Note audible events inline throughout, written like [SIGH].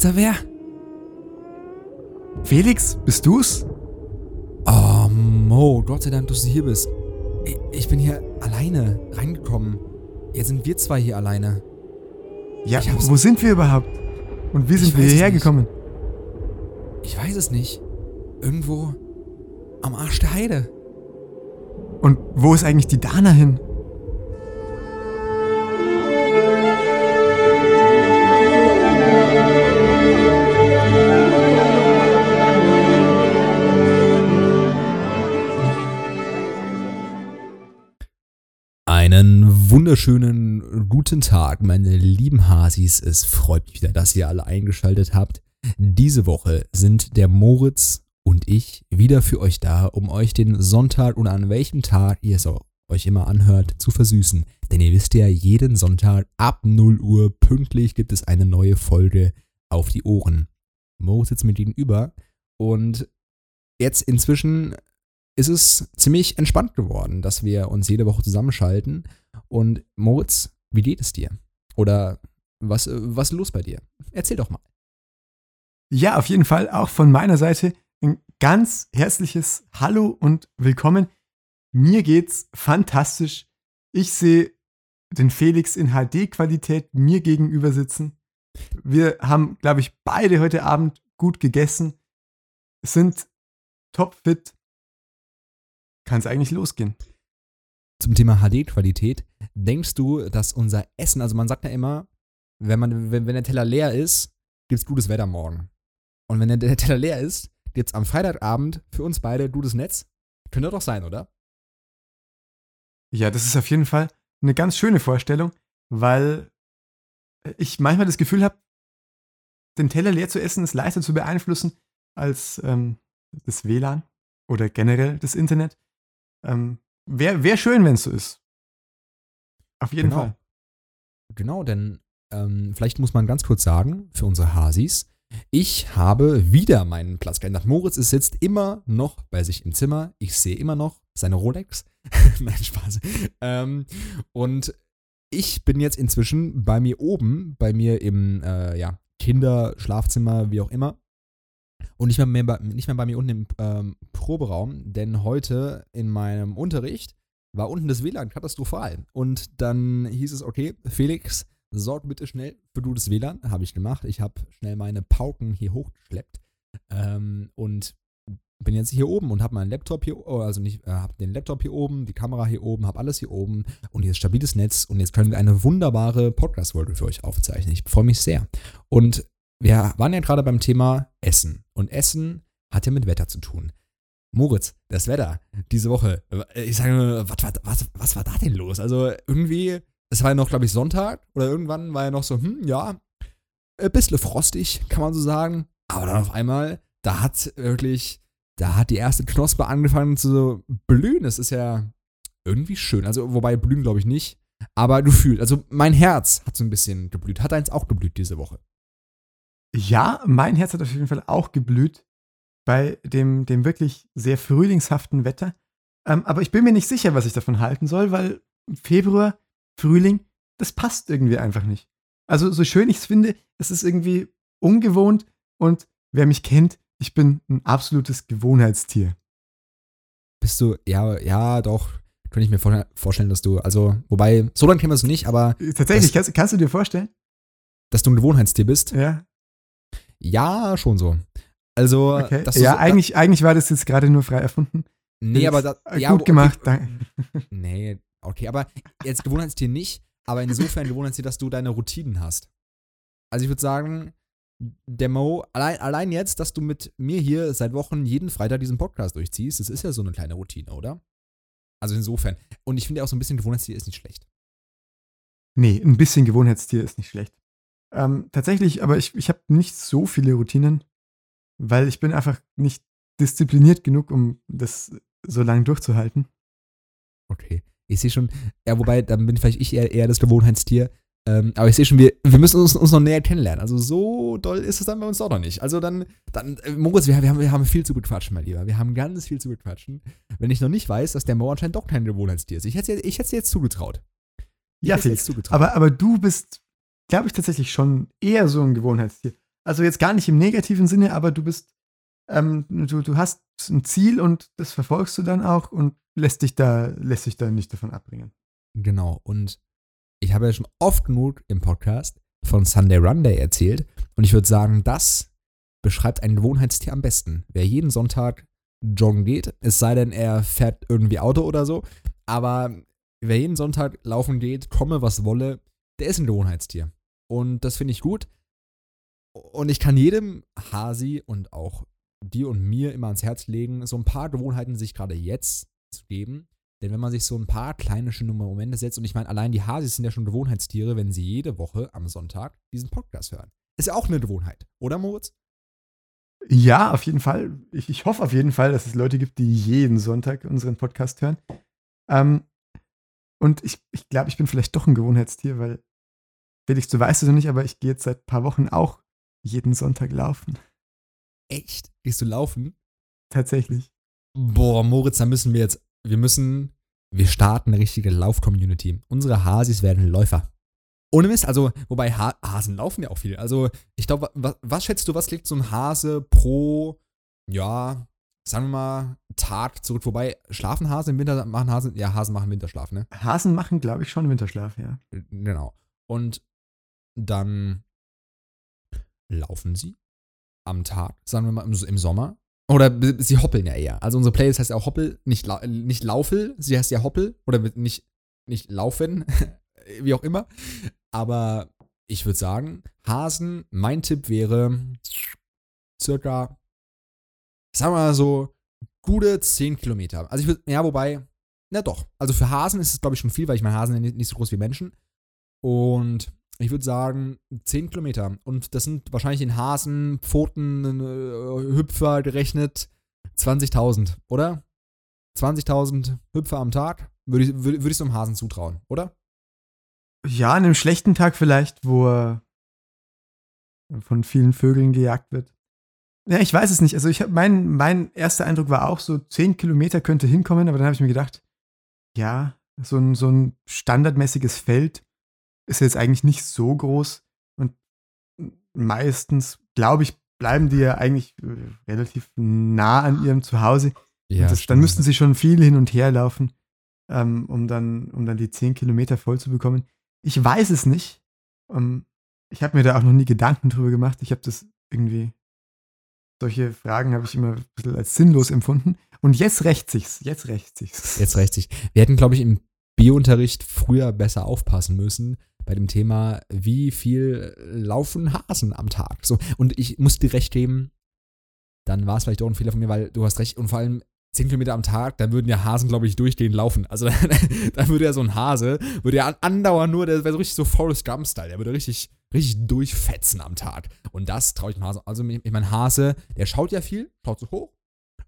Ist da wer? Felix, bist du's? Oh, Mo, Gott sei Dank, dass du hier bist. Ich, ich bin hier alleine reingekommen. Jetzt sind wir zwei hier alleine. Ja, wo sind wir überhaupt? Und wie sind wir hierher gekommen? Ich weiß es nicht. Irgendwo am Arsch der Heide. Und wo ist eigentlich die Dana hin? Wunderschönen guten Tag, meine lieben Hasis. Es freut mich wieder, dass ihr alle eingeschaltet habt. Diese Woche sind der Moritz und ich wieder für euch da, um euch den Sonntag oder an welchem Tag ihr es euch immer anhört, zu versüßen. Denn ihr wisst ja, jeden Sonntag ab 0 Uhr pünktlich gibt es eine neue Folge auf die Ohren. Mo sitzt mir gegenüber und jetzt inzwischen ist es ziemlich entspannt geworden, dass wir uns jede Woche zusammenschalten. Und Moritz, wie geht es dir? Oder was, was ist los bei dir? Erzähl doch mal. Ja, auf jeden Fall auch von meiner Seite ein ganz herzliches Hallo und willkommen. Mir geht's fantastisch. Ich sehe den Felix in HD-Qualität mir gegenüber sitzen. Wir haben, glaube ich, beide heute Abend gut gegessen, sind topfit. Kann es eigentlich losgehen? Zum Thema HD-Qualität. Denkst du, dass unser Essen, also man sagt ja immer, wenn, man, wenn, wenn der Teller leer ist, gibt's gutes Wetter morgen. Und wenn der, der Teller leer ist, gibt's am Freitagabend für uns beide gutes Netz. Könnte doch sein, oder? Ja, das ist auf jeden Fall eine ganz schöne Vorstellung, weil ich manchmal das Gefühl habe, den Teller leer zu essen ist leichter zu beeinflussen als ähm, das WLAN oder generell das Internet. Ähm, Wäre wär schön, wenn es so ist. Auf jeden Genau. Fall. Genau, denn ähm, vielleicht muss man ganz kurz sagen, für unsere Hasis, ich habe wieder meinen Platz geändert. Moritz ist sitzt immer noch bei sich im Zimmer. Ich sehe immer noch seine Rolex. [LAUGHS] Nein, Spaß. Ähm, und ich bin jetzt inzwischen bei mir oben, bei mir im äh, ja, Kinderschlafzimmer, wie auch immer. Und nicht mehr, mehr bei, nicht mehr bei mir unten im ähm, Proberaum, denn heute in meinem Unterricht war unten das WLAN katastrophal. Und dann hieß es, okay, Felix, sorg bitte schnell für gutes WLAN. Habe ich gemacht. Ich habe schnell meine Pauken hier hochgeschleppt. Ähm, und bin jetzt hier oben und habe meinen Laptop hier, oh, also nicht, äh, habe den Laptop hier oben, die Kamera hier oben, habe alles hier oben und hier ist stabiles Netz und jetzt können wir eine wunderbare Podcast-Folge für euch aufzeichnen. Ich freue mich sehr. Und wir waren ja gerade beim Thema Essen und Essen hat ja mit Wetter zu tun. Moritz, das Wetter diese Woche, äh, ich sage nur, was, war- was, was war da denn los? Also irgendwie, es war ja noch, glaube ich, Sonntag oder irgendwann war ja noch so, hm, ja, ein bisschen frostig, kann man so sagen. Aber dann auf einmal, da hat wirklich, da hat die erste Knospe angefangen zu blühen. Das ist ja irgendwie schön. Also, wobei blühen glaube ich nicht. Aber du fühlst, also mein Herz hat so ein bisschen geblüht. Hat eins auch geblüht diese Woche. Ja, mein Herz hat auf jeden Fall auch geblüht bei dem, dem wirklich sehr frühlingshaften Wetter. Ähm, aber ich bin mir nicht sicher, was ich davon halten soll, weil Februar, Frühling, das passt irgendwie einfach nicht. Also, so schön ich es finde, es ist irgendwie ungewohnt und wer mich kennt, ich bin ein absolutes Gewohnheitstier. Bist du, ja, ja, doch, könnte ich mir vor- vorstellen, dass du, also, wobei, so lange kennen wir es nicht, aber Tatsächlich, Das- kannst, kannst du dir vorstellen? dass du ein Gewohnheitstier bist, Ja, ja, schon so. Also, okay. Ja, so, eigentlich, eigentlich war das jetzt gerade nur frei erfunden. Nee, aber da, Äh, ja, gut okay, gemacht, danke. Nee, okay, aber jetzt Gewohnheitstier nicht, aber insofern Gewohnheitstier, dass du deine Routinen hast. Also ich würde sagen, der Mo, allein, allein jetzt, dass du mit mir hier seit Wochen jeden Freitag diesen Podcast durchziehst, das ist ja so eine kleine Routine, oder? Also insofern. Und ich finde auch so ein bisschen Gewohnheitstier ist nicht schlecht. Nee, ein bisschen Gewohnheitstier ist nicht schlecht. Ähm, tatsächlich, aber ich, ich habe nicht so viele Routinen, weil ich bin einfach nicht diszipliniert genug, um das so lange durchzuhalten. Okay. Ich sehe schon, ja, wobei, dann bin vielleicht ich eher, eher das Gewohnheitstier. Ähm, aber ich sehe schon, wir, wir müssen uns, uns noch näher kennenlernen. Also so doll ist es dann bei uns doch noch nicht. Also dann, dann äh, Moritz, wir, wir, haben, wir haben viel zu bequatschen, mein Lieber. Wir haben ganz viel zu bequatschen. Wenn ich noch nicht weiß, dass der Mo anscheinend doch kein Gewohnheitstier ist. Ich hätte es ich hätt's dir jetzt zugetraut. Ich Ja, Felix. jetzt zugetraut. Aber, aber du bist, glaube ich, tatsächlich schon eher so ein Gewohnheitstier. Also jetzt gar nicht im negativen Sinne, aber du bist, ähm, du, du hast ein Ziel und das verfolgst du dann auch und lässt dich da, lässt dich da nicht davon abbringen. Genau. Und ich habe ja schon oft genug im Podcast von Sunday Run Day erzählt. Und ich würde sagen, das beschreibt ein Gewohnheitstier am besten. Wer jeden Sonntag joggen geht, es sei denn, er fährt irgendwie Auto oder so. Aber wer jeden Sonntag laufen geht, komme was wolle, der ist ein Gewohnheitstier. Und das finde ich gut. Und ich kann jedem Hasi und auch dir und mir immer ans Herz legen, so ein paar Gewohnheiten sich gerade jetzt zu geben. Denn wenn man sich so ein paar kleine schöne Momente setzt, und ich meine, allein die Hasis sind ja schon Gewohnheitstiere, wenn sie jede Woche am Sonntag diesen Podcast hören. Ist ja auch eine Gewohnheit, oder Moritz? Ja, auf jeden Fall. Ich, ich hoffe auf jeden Fall, dass es Leute gibt, die jeden Sonntag unseren Podcast hören. Ähm, und ich, ich glaube, ich bin vielleicht doch ein Gewohnheitstier, weil, Felix, du weißt es noch nicht, aber ich gehe jetzt seit ein paar Wochen auch jeden Sonntag laufen. Echt? Gehst du laufen? Tatsächlich. Boah, Moritz, da müssen wir jetzt, wir müssen, wir starten eine richtige Lauf-Community. Unsere Hasis werden Läufer. Ohne Mist, also, wobei ha Hasen laufen ja auch viel. Also, ich glaube, was, was, schätzt du, was liegt so ein Hase pro, ja, sagen wir mal, Tag zurück? Wobei, schlafen Hasen im Winter, machen Hasen, ja, Hasen machen Winterschlaf, ne? Hasen machen, glaube ich, schon Winterschlaf, ja. Genau. Und dann laufen sie am Tag, sagen wir mal im, Sommer. Oder sie hoppeln ja eher. Also unsere Playlist heißt ja auch Hoppel, nicht, nicht Laufel, sie heißt ja Hoppel oder nicht, nicht Laufen, [LAUGHS] wie auch immer. Aber ich würde sagen, Hasen, mein Tipp wäre circa, sagen wir mal so, gute 10 Kilometer. Also ich würde, ja, wobei, na doch. Also für Hasen ist es, glaube ich, schon viel, weil ich meine, Hasen sind nicht so groß wie Menschen. Und ich würde sagen 10 Kilometer. Und das sind wahrscheinlich in Hasen, Pfoten, äh, Hüpfer gerechnet 20.000, oder? 20.000 Hüpfer am Tag würde ich, würd, würd ich so einem Hasen zutrauen, oder? Ja, an einem schlechten Tag vielleicht, wo er von vielen Vögeln gejagt wird. Ja, ich weiß es nicht. Also ich habe mein, mein erster Eindruck war auch so, 10 Kilometer könnte hinkommen, aber dann habe ich mir gedacht, ja, so ein, so ein standardmäßiges Feld ist jetzt eigentlich nicht so groß. Und meistens, glaube ich, bleiben die ja eigentlich äh, relativ nah an ihrem Zuhause. Ja, das, dann müssten sie schon viel hin und her laufen, ähm, um, dann, um dann die 10 Kilometer voll zu bekommen. Ich weiß es nicht. Um, ich habe mir da auch noch nie Gedanken drüber gemacht. Ich habe das irgendwie, solche Fragen habe ich immer ein bisschen als sinnlos empfunden. Und jetzt rächt sich's. Jetzt rächt sich's. Jetzt rächt sich. Wir hätten, glaube ich, im Biounterricht früher besser aufpassen müssen bei dem Thema, wie viel laufen Hasen am Tag. So, und ich muss dir recht geben, dann war es vielleicht auch ein Fehler von mir, weil du hast recht, und vor allem 10 Kilometer am Tag, da würden ja Hasen, glaube ich, durchgehend laufen. Also [LAUGHS] da würde ja so ein Hase, würde ja andauernd nur, der wäre so richtig so Forrest Gump-Style, der würde richtig, richtig durchfetzen am Tag. Und das traue ich dem Hase. Also ich meine, Hase, der schaut ja viel, schaut so hoch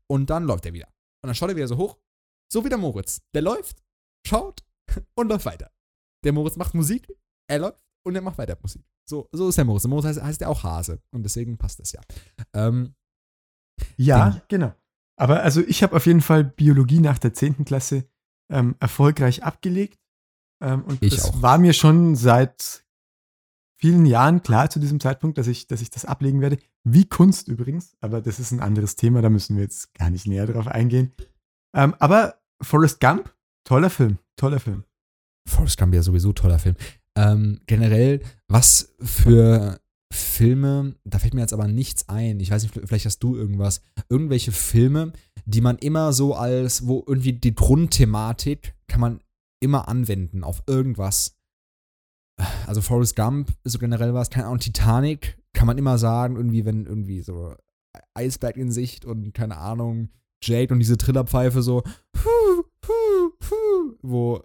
und dann läuft er wieder. Und dann schaut er wieder so hoch, so wie der Moritz. Der läuft, schaut und läuft weiter. Der Moritz macht Musik, er läuft und er macht weiter Musik. So, so ist der Moritz. Der Moritz heißt, heißt ja auch Hase. Und deswegen passt das ja. Ähm, ja, den, genau. Aber also ich habe auf jeden Fall Biologie nach der 10. Klasse ähm, erfolgreich abgelegt. Ähm, und ich das auch. war mir schon seit vielen Jahren klar zu diesem Zeitpunkt, dass ich, dass ich das ablegen werde. Wie Kunst übrigens, aber das ist ein anderes Thema, da müssen wir jetzt gar nicht näher drauf eingehen. Ähm, aber Forrest Gump, toller Film, toller Film. Forrest Gump ja sowieso toller Film. Ähm, generell, was für Filme, da fällt mir jetzt aber nichts ein. Ich weiß nicht, vielleicht hast du irgendwas. Irgendwelche Filme, die man immer so als, wo irgendwie die Grundthematik kann man immer anwenden auf irgendwas. Also Forrest Gump ist so generell was, keine Ahnung, Titanic kann man immer sagen, irgendwie, wenn irgendwie so Eisberg in Sicht und keine Ahnung, Jade und diese Trillerpfeife so, wo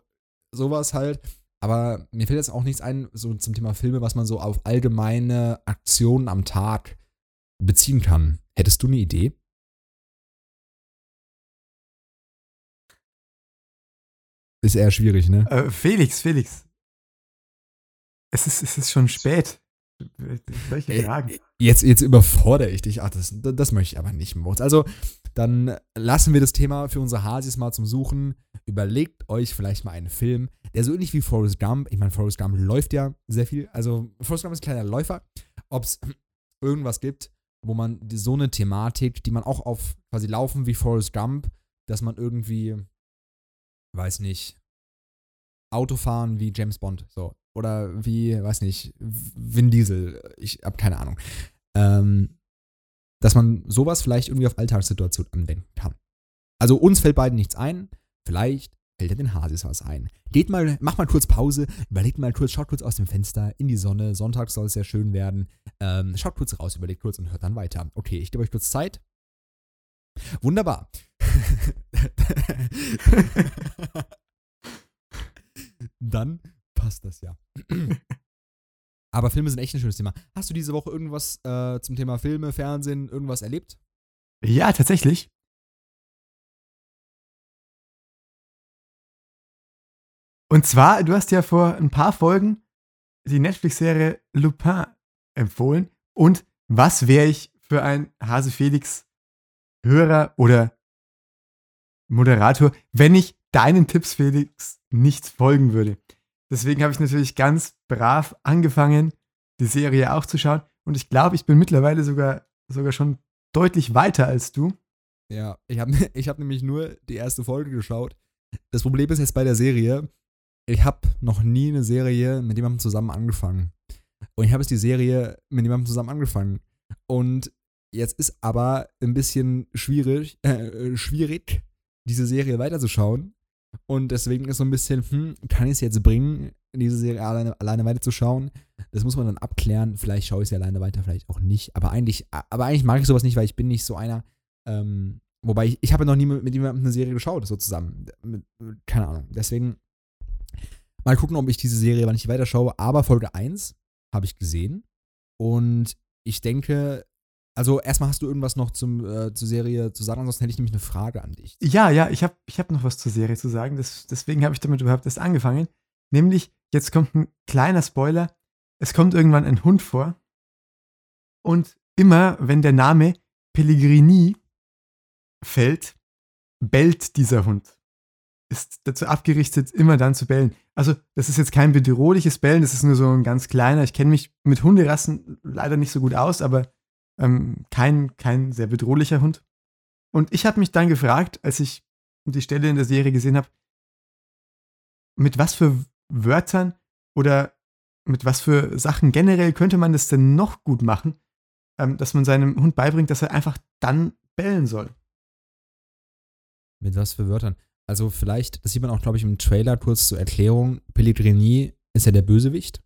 sowas halt. Aber mir fällt jetzt auch nichts ein, so zum Thema Filme, was man so auf allgemeine Aktionen am Tag beziehen kann. Hättest du eine Idee? Ist eher schwierig, ne? Äh, Felix, Felix. Es ist, es ist schon spät. Welche Fragen? Jetzt, jetzt überfordere ich dich. Ach, das, das möchte ich aber nicht, Moritz. Also, dann lassen wir das Thema für unsere Hasis mal zum Suchen. Überlegt euch vielleicht mal einen Film, der so ähnlich wie Forrest Gump, ich meine, Forrest Gump läuft ja sehr viel, also Forrest Gump ist ein kleiner Läufer. Ob es [CLEARS THROAT] irgendwas gibt, wo man so eine Thematik, die man auch auf quasi laufen wie Forrest Gump, dass man irgendwie, weiß nicht, Autofahren wie James Bond, so. Oder wie, weiß nicht, Vin Diesel, ich hab keine Ahnung. Ähm, dass man sowas vielleicht irgendwie auf Alltagssituationen anwenden kann. Also uns fällt beiden nichts ein, vielleicht fällt ja den Hasis was ein. Geht mal, macht mal kurz Pause, überlegt mal kurz, schaut kurz aus dem Fenster in die Sonne, Sonntag soll es sehr schön werden. Ähm, schaut kurz raus, überlegt kurz und hört dann weiter. Okay, ich gebe euch kurz Zeit. Wunderbar. [LAUGHS] dann passt das ja. [CLEARS THROAT] Aber Filme sind echt ein schönes Thema. Hast du diese Woche irgendwas äh, zum Thema Filme, Fernsehen, irgendwas erlebt? Ja, tatsächlich. Und zwar, du hast ja vor ein paar Folgen die Netflix-Serie Lupin empfohlen. Und was wäre ich für ein Hase Felix Hörer oder Moderator, wenn ich deinen Tipps, Felix, nicht folgen würde? Deswegen habe ich natürlich ganz brav angefangen, die Serie auch zu schauen. Und ich glaube, ich bin mittlerweile sogar, sogar schon deutlich weiter als du. Ja, ich habe [LAUGHS] ich hab nämlich nur die erste Folge geschaut. Das Problem ist jetzt bei der Serie, ich habe noch nie eine Serie mit jemandem zusammen angefangen. Und ich habe jetzt die Serie mit jemandem zusammen angefangen. Und jetzt ist aber ein bisschen schwierig, [LAUGHS] äh, schwierig, diese Serie weiterzuschauen, und deswegen ist so ein bisschen, hm, kann ich es jetzt bringen, diese Serie alleine, alleine weiterzuschauen? Das muss man dann abklären. Vielleicht schaue ich sie alleine weiter, vielleicht auch nicht. Aber eigentlich, aber eigentlich mag ich sowas nicht, weil ich bin nicht so einer. Ähm, wobei ich, ich habe noch nie mit, jemandem eine Serie geschaut, so zusammen. Keine Ahnung. Deswegen mal gucken, ob ich diese Serie, wann ich weiter schaue. Aber Folge 1 habe ich gesehen. Und ich denke, also erstmal hast du irgendwas noch zum, äh, zur Serie zu sagen, ansonsten hätte ich nämlich eine Frage an dich. Ja, ja, ich habe ich hab noch was zur Serie zu sagen. Das, deswegen habe ich damit überhaupt erst angefangen. Nämlich, jetzt kommt ein kleiner Spoiler. Es kommt irgendwann ein Hund vor. Und immer, wenn der Name Pellegrini fällt, bellt dieser Hund. Ist dazu abgerichtet, immer dann zu bellen. Also, das ist jetzt kein bedrohliches Bellen, das ist nur so ein ganz kleiner. Ich kenne mich mit Hunderassen leider nicht so gut aus, aber ähm, kein, kein sehr bedrohlicher Hund. Und ich habe mich dann gefragt, als ich die Stelle in der Serie gesehen habe, mit was für Wörtern oder mit was für Sachen generell könnte man das denn noch gut machen, ähm, dass man seinem Hund beibringt, dass er einfach dann bellen soll. Mit was für Wörtern? Also vielleicht, das sieht man auch, glaube ich, im Trailer kurz zur Erklärung. Pellegrini ist ja der Bösewicht.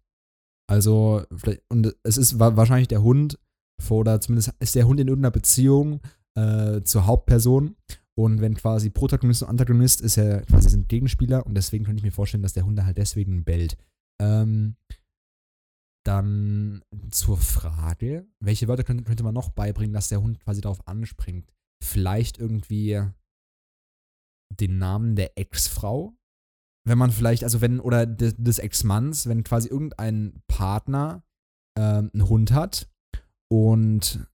Also, und es ist wahrscheinlich der Hund, oder zumindest ist der Hund in irgendeiner Beziehung äh, zur Hauptperson. Und wenn quasi Protagonist und Antagonist ist er quasi sind Gegenspieler und deswegen könnte ich mir vorstellen, dass der Hund halt deswegen bellt. Ähm, dann zur Frage, welche Wörter könnte, könnte man noch beibringen, dass der Hund quasi darauf anspringt? Vielleicht irgendwie den Namen der Ex-Frau? Wenn man vielleicht, also wenn, oder des, des Ex-Manns, wenn quasi irgendein Partner ähm, einen Hund hat und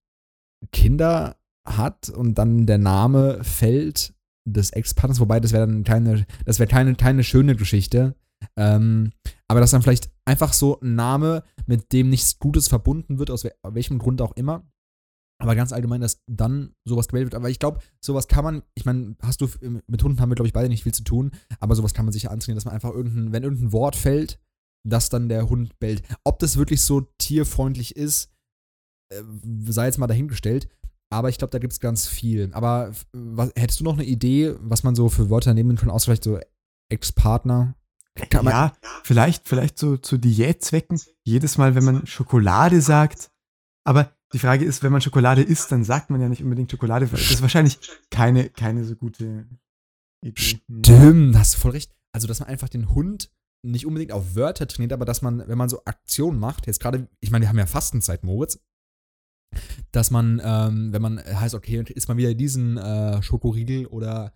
Kinder hat und dann der Name fällt des Ex-Partners, wobei das wäre dann keine, das wäre keine, keine schöne Geschichte. Ähm, aber dass dann vielleicht einfach so ein Name, mit dem nichts Gutes verbunden wird, aus welchem Grund auch immer. Aber ganz allgemein, dass dann sowas gewählt wird. Aber ich glaube, sowas kann man, ich meine, hast du, mit Hunden haben wir, glaube ich, beide nicht viel zu tun, aber sowas kann man sicher antrainieren, dass man einfach irgendein, wenn irgendein Wort fällt, dass dann der Hund bellt. Ob das wirklich so tierfreundlich ist, sei jetzt mal dahingestellt. Aber ich glaube, da gibt es ganz viel. Aber was, hättest du noch eine Idee, was man so für Wörter nehmen kann, aus vielleicht so Ex-Partner? Ja, vielleicht, vielleicht so zu Diätzwecken. Jedes Mal, wenn man Schokolade sagt. Aber die Frage ist, wenn man Schokolade isst, dann sagt man ja nicht unbedingt Schokolade. Das ist wahrscheinlich keine, keine so gute Idee. Stimmt, hast du voll recht. Also, dass man einfach den Hund nicht unbedingt auf Wörter trainiert, aber dass man, wenn man so Aktionen macht, jetzt gerade, ich meine, wir haben ja Fastenzeit, Moritz, dass man, ähm, wenn man heißt, okay, isst man wieder diesen äh, Schokoriegel oder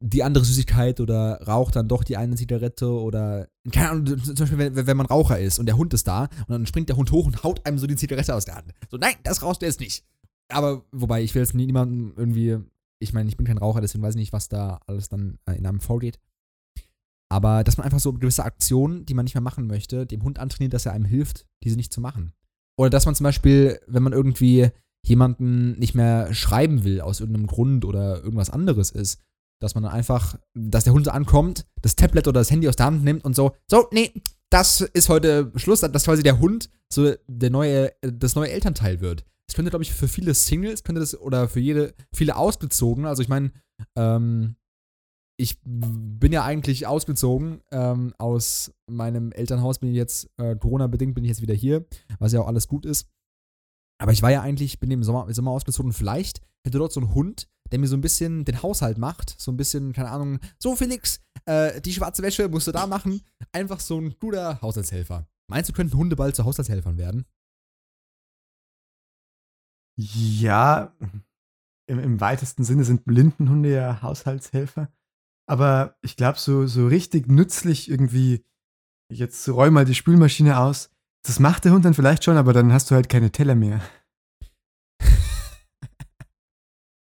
die andere Süßigkeit oder raucht dann doch die eine Zigarette oder, keine Ahnung, zum Beispiel, wenn, wenn man Raucher ist und der Hund ist da und dann springt der Hund hoch und haut einem so die Zigarette aus der Hand. So, nein, das rauchst du jetzt nicht. Aber, wobei, ich will jetzt niemandem irgendwie, ich meine, ich bin kein Raucher, deswegen weiß ich nicht, was da alles dann äh, in einem vorgeht. Aber dass man einfach so gewisse Aktionen, die man nicht mehr machen möchte, dem Hund antrainiert, dass er einem hilft, diese nicht zu machen. Oder dass man zum Beispiel, wenn man irgendwie jemanden nicht mehr schreiben will aus irgendeinem Grund oder irgendwas anderes ist, dass man dann einfach, dass der Hund ankommt, das Tablet oder das Handy aus der Hand nimmt und so, so, nee, das ist heute Schluss, dass quasi der Hund so der neue, das neue Elternteil wird. Das könnte, glaube ich, für viele Singles, könnte das, oder für jede, viele ausgezogen, also ich meine, ähm, ich bin ja eigentlich ausgezogen ähm, aus meinem Elternhaus, bin ich jetzt, äh, Corona-bedingt bin ich jetzt wieder hier, was ja auch alles gut ist. Aber ich war ja eigentlich, bin im Sommer, im Sommer ausgezogen. Vielleicht hätte dort so ein Hund, der mir so ein bisschen den Haushalt macht. So ein bisschen, keine Ahnung, so Felix, äh, die schwarze Wäsche musst du da machen. Einfach so ein guter Haushaltshelfer. Meinst du, könnten Hunde bald zu Haushaltshelfern werden? Ja, im, im weitesten Sinne sind Blindenhunde ja Haushaltshelfer. Aber ich glaube, so, so richtig nützlich irgendwie, jetzt räum mal die Spülmaschine aus, das macht der Hund dann vielleicht schon, aber dann hast du halt keine Teller mehr. [LAUGHS]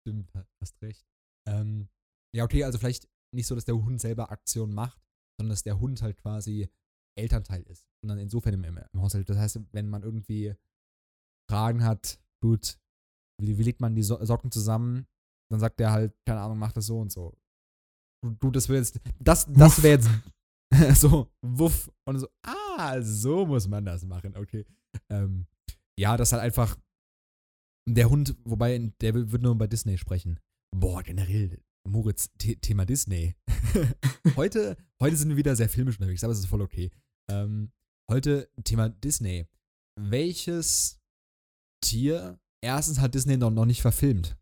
Stimmt, hast recht. Ähm, ja, okay, also vielleicht nicht so, dass der Hund selber Aktion macht, sondern dass der Hund halt quasi Elternteil ist. Und dann insofern im, im Haushalt. Das heißt, wenn man irgendwie Fragen hat, gut, wie, wie legt man die so Socken zusammen, dann sagt der halt, keine Ahnung, mach das so und so. Du, das wäre jetzt, das, das wäre jetzt [LAUGHS] so, wuff. Und so, ah, so muss man das machen, okay. Ähm, ja, das halt einfach der Hund, wobei, der wird nur bei Disney sprechen. Boah, generell, Moritz, Thema Disney. [LAUGHS] heute, heute sind wir wieder sehr filmisch unterwegs, aber es ist voll okay. Ähm, heute Thema Disney. Welches Tier, erstens hat Disney noch, noch nicht verfilmt.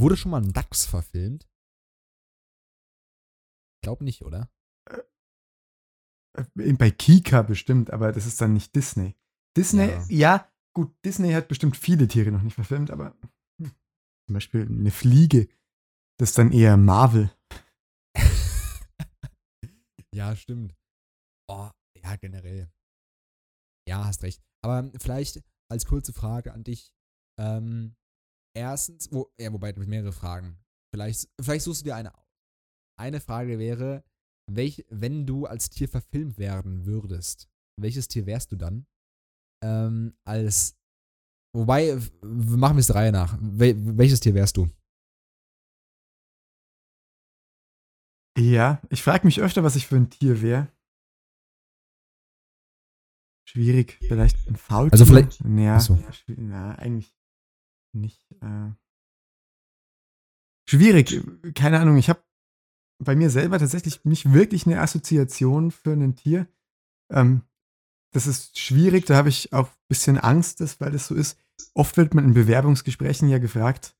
Wurde schon mal ein Dachs verfilmt? Ich glaube nicht, oder? Äh, bei Kika bestimmt, aber das ist dann nicht Disney. Disney, ja, ja gut, Disney hat bestimmt viele Tiere noch nicht verfilmt, aber hm, zum Beispiel eine Fliege, das ist dann eher Marvel. [LAUGHS] ja, stimmt. Oh, ja, generell. Ja, hast recht. Aber vielleicht als kurze Frage an dich. Ähm, erstens, wo, ja, wobei, du mehrere Fragen. Vielleicht, vielleicht suchst du dir eine aus. Eine Frage wäre, welch, wenn du als Tier verfilmt werden würdest, welches Tier wärst du dann? Ähm, als, wobei, machen wir es der Reihe nach. Wel, welches Tier wärst du? Ja, ich frage mich öfter, was ich für ein Tier wäre. Schwierig, vielleicht ein Faultier. Also vielleicht. Ja, so. ja, eigentlich nicht. Äh, schwierig, keine Ahnung. Ich habe bei mir selber tatsächlich nicht wirklich eine Assoziation für ein Tier. Ähm, das ist schwierig, da habe ich auch ein bisschen Angst, dass, weil das so ist. Oft wird man in Bewerbungsgesprächen ja gefragt,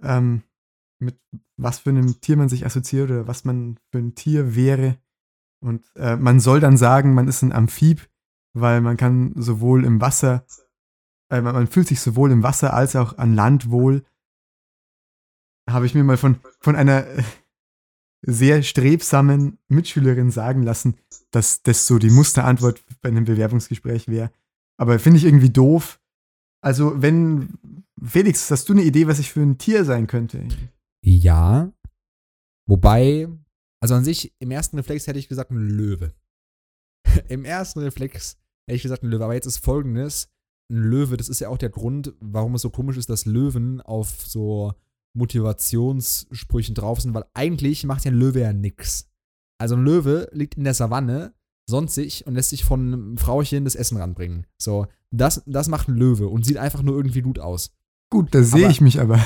ähm, mit was für einem Tier man sich assoziiert oder was man für ein Tier wäre. Und äh, man soll dann sagen, man ist ein Amphib, weil man kann sowohl im Wasser äh, man fühlt sich sowohl im Wasser als auch an Land wohl. Habe ich mir mal von, von einer [LAUGHS] sehr strebsamen Mitschülerin sagen lassen, dass das so die Musterantwort bei einem Bewerbungsgespräch wäre. Aber finde ich irgendwie doof. Also, wenn, Felix, hast du eine Idee, was ich für ein Tier sein könnte? Ja. Wobei, also an sich, im ersten Reflex hätte ich gesagt, ein Löwe. [LAUGHS] Im ersten Reflex hätte ich gesagt, ein Löwe. Aber jetzt ist folgendes: ein Löwe, das ist ja auch der Grund, warum es so komisch ist, dass Löwen auf so Motivationssprüchen drauf sind, weil eigentlich macht ja ein Löwe ja nix. Also ein Löwe liegt in der Savanne, sonstig und lässt sich von einem Frauchen das Essen ranbringen. So, das, das macht ein Löwe und sieht einfach nur irgendwie gut aus. Gut, da sehe ich mich aber.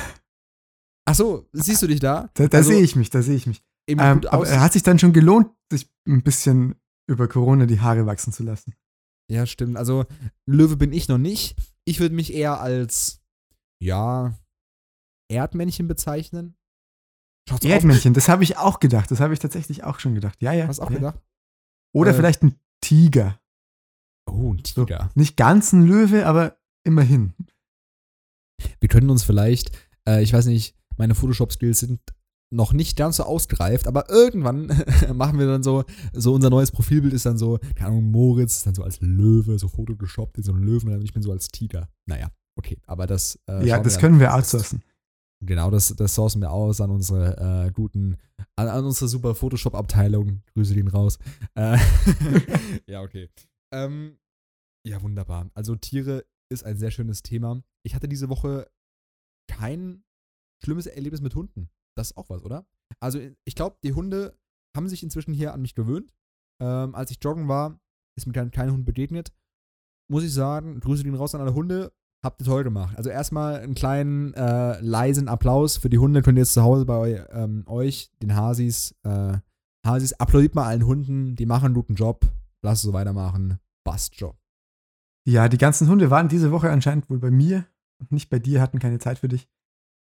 Ach so, siehst du dich da? [LAUGHS] Da, da also, sehe ich mich, da sehe ich mich. Ähm, aber hat sich dann schon gelohnt, sich ein bisschen über Corona die Haare wachsen zu lassen. Ja, stimmt. Also, Löwe bin ich noch nicht. Ich würde mich eher als, ja, Erdmännchen bezeichnen. Schaut's Erdmännchen, das habe ich auch gedacht. Das habe ich tatsächlich auch schon gedacht. Ja, ja. Hast du auch ja. gedacht? Oder äh, vielleicht ein Tiger. Oh, ein Tiger. So, nicht ganz ein Löwe, aber immerhin. Wir können uns vielleicht, äh, ich weiß nicht, meine Photoshop-Skills sind noch nicht ganz so ausgereift, aber irgendwann [LAUGHS] machen wir dann so, so unser neues Profilbild ist dann so, keine Ahnung, Moritz ist dann so als Löwe, so Photoshop, so ein Löwen, und ich bin so als Tiger. Naja, okay, aber das. Äh, ja, das wir können wir outsourcen. Genau, das, das sourcen wir aus an unsere äh, guten, an, an, unsere super Photoshop-Abteilung. Grüße den raus. Äh, [LAUGHS] ja, okay. Ähm, ja, wunderbar. Also Tiere ist ein sehr schönes Thema. Ich hatte diese Woche kein schlimmes Erlebnis mit Hunden. Das ist auch was, oder? Also ich glaube, die Hunde haben sich inzwischen hier an mich gewöhnt. Ähm, als ich joggen war, ist mir kein, kein Hund begegnet. Muss ich sagen, Grüße gehen raus an alle Hunde. Habt ihr toll gemacht. Also erstmal einen kleinen äh, leisen Applaus für die Hunde. Könnt ihr jetzt zu Hause bei ähm, euch, den Hasis, äh, Hasis, applaudiert mal allen Hunden. Die machen einen guten Job. Lass es so weitermachen. Passt schon. Ja, die ganzen Hunde waren diese Woche anscheinend wohl bei mir und nicht bei dir, hatten keine Zeit für dich.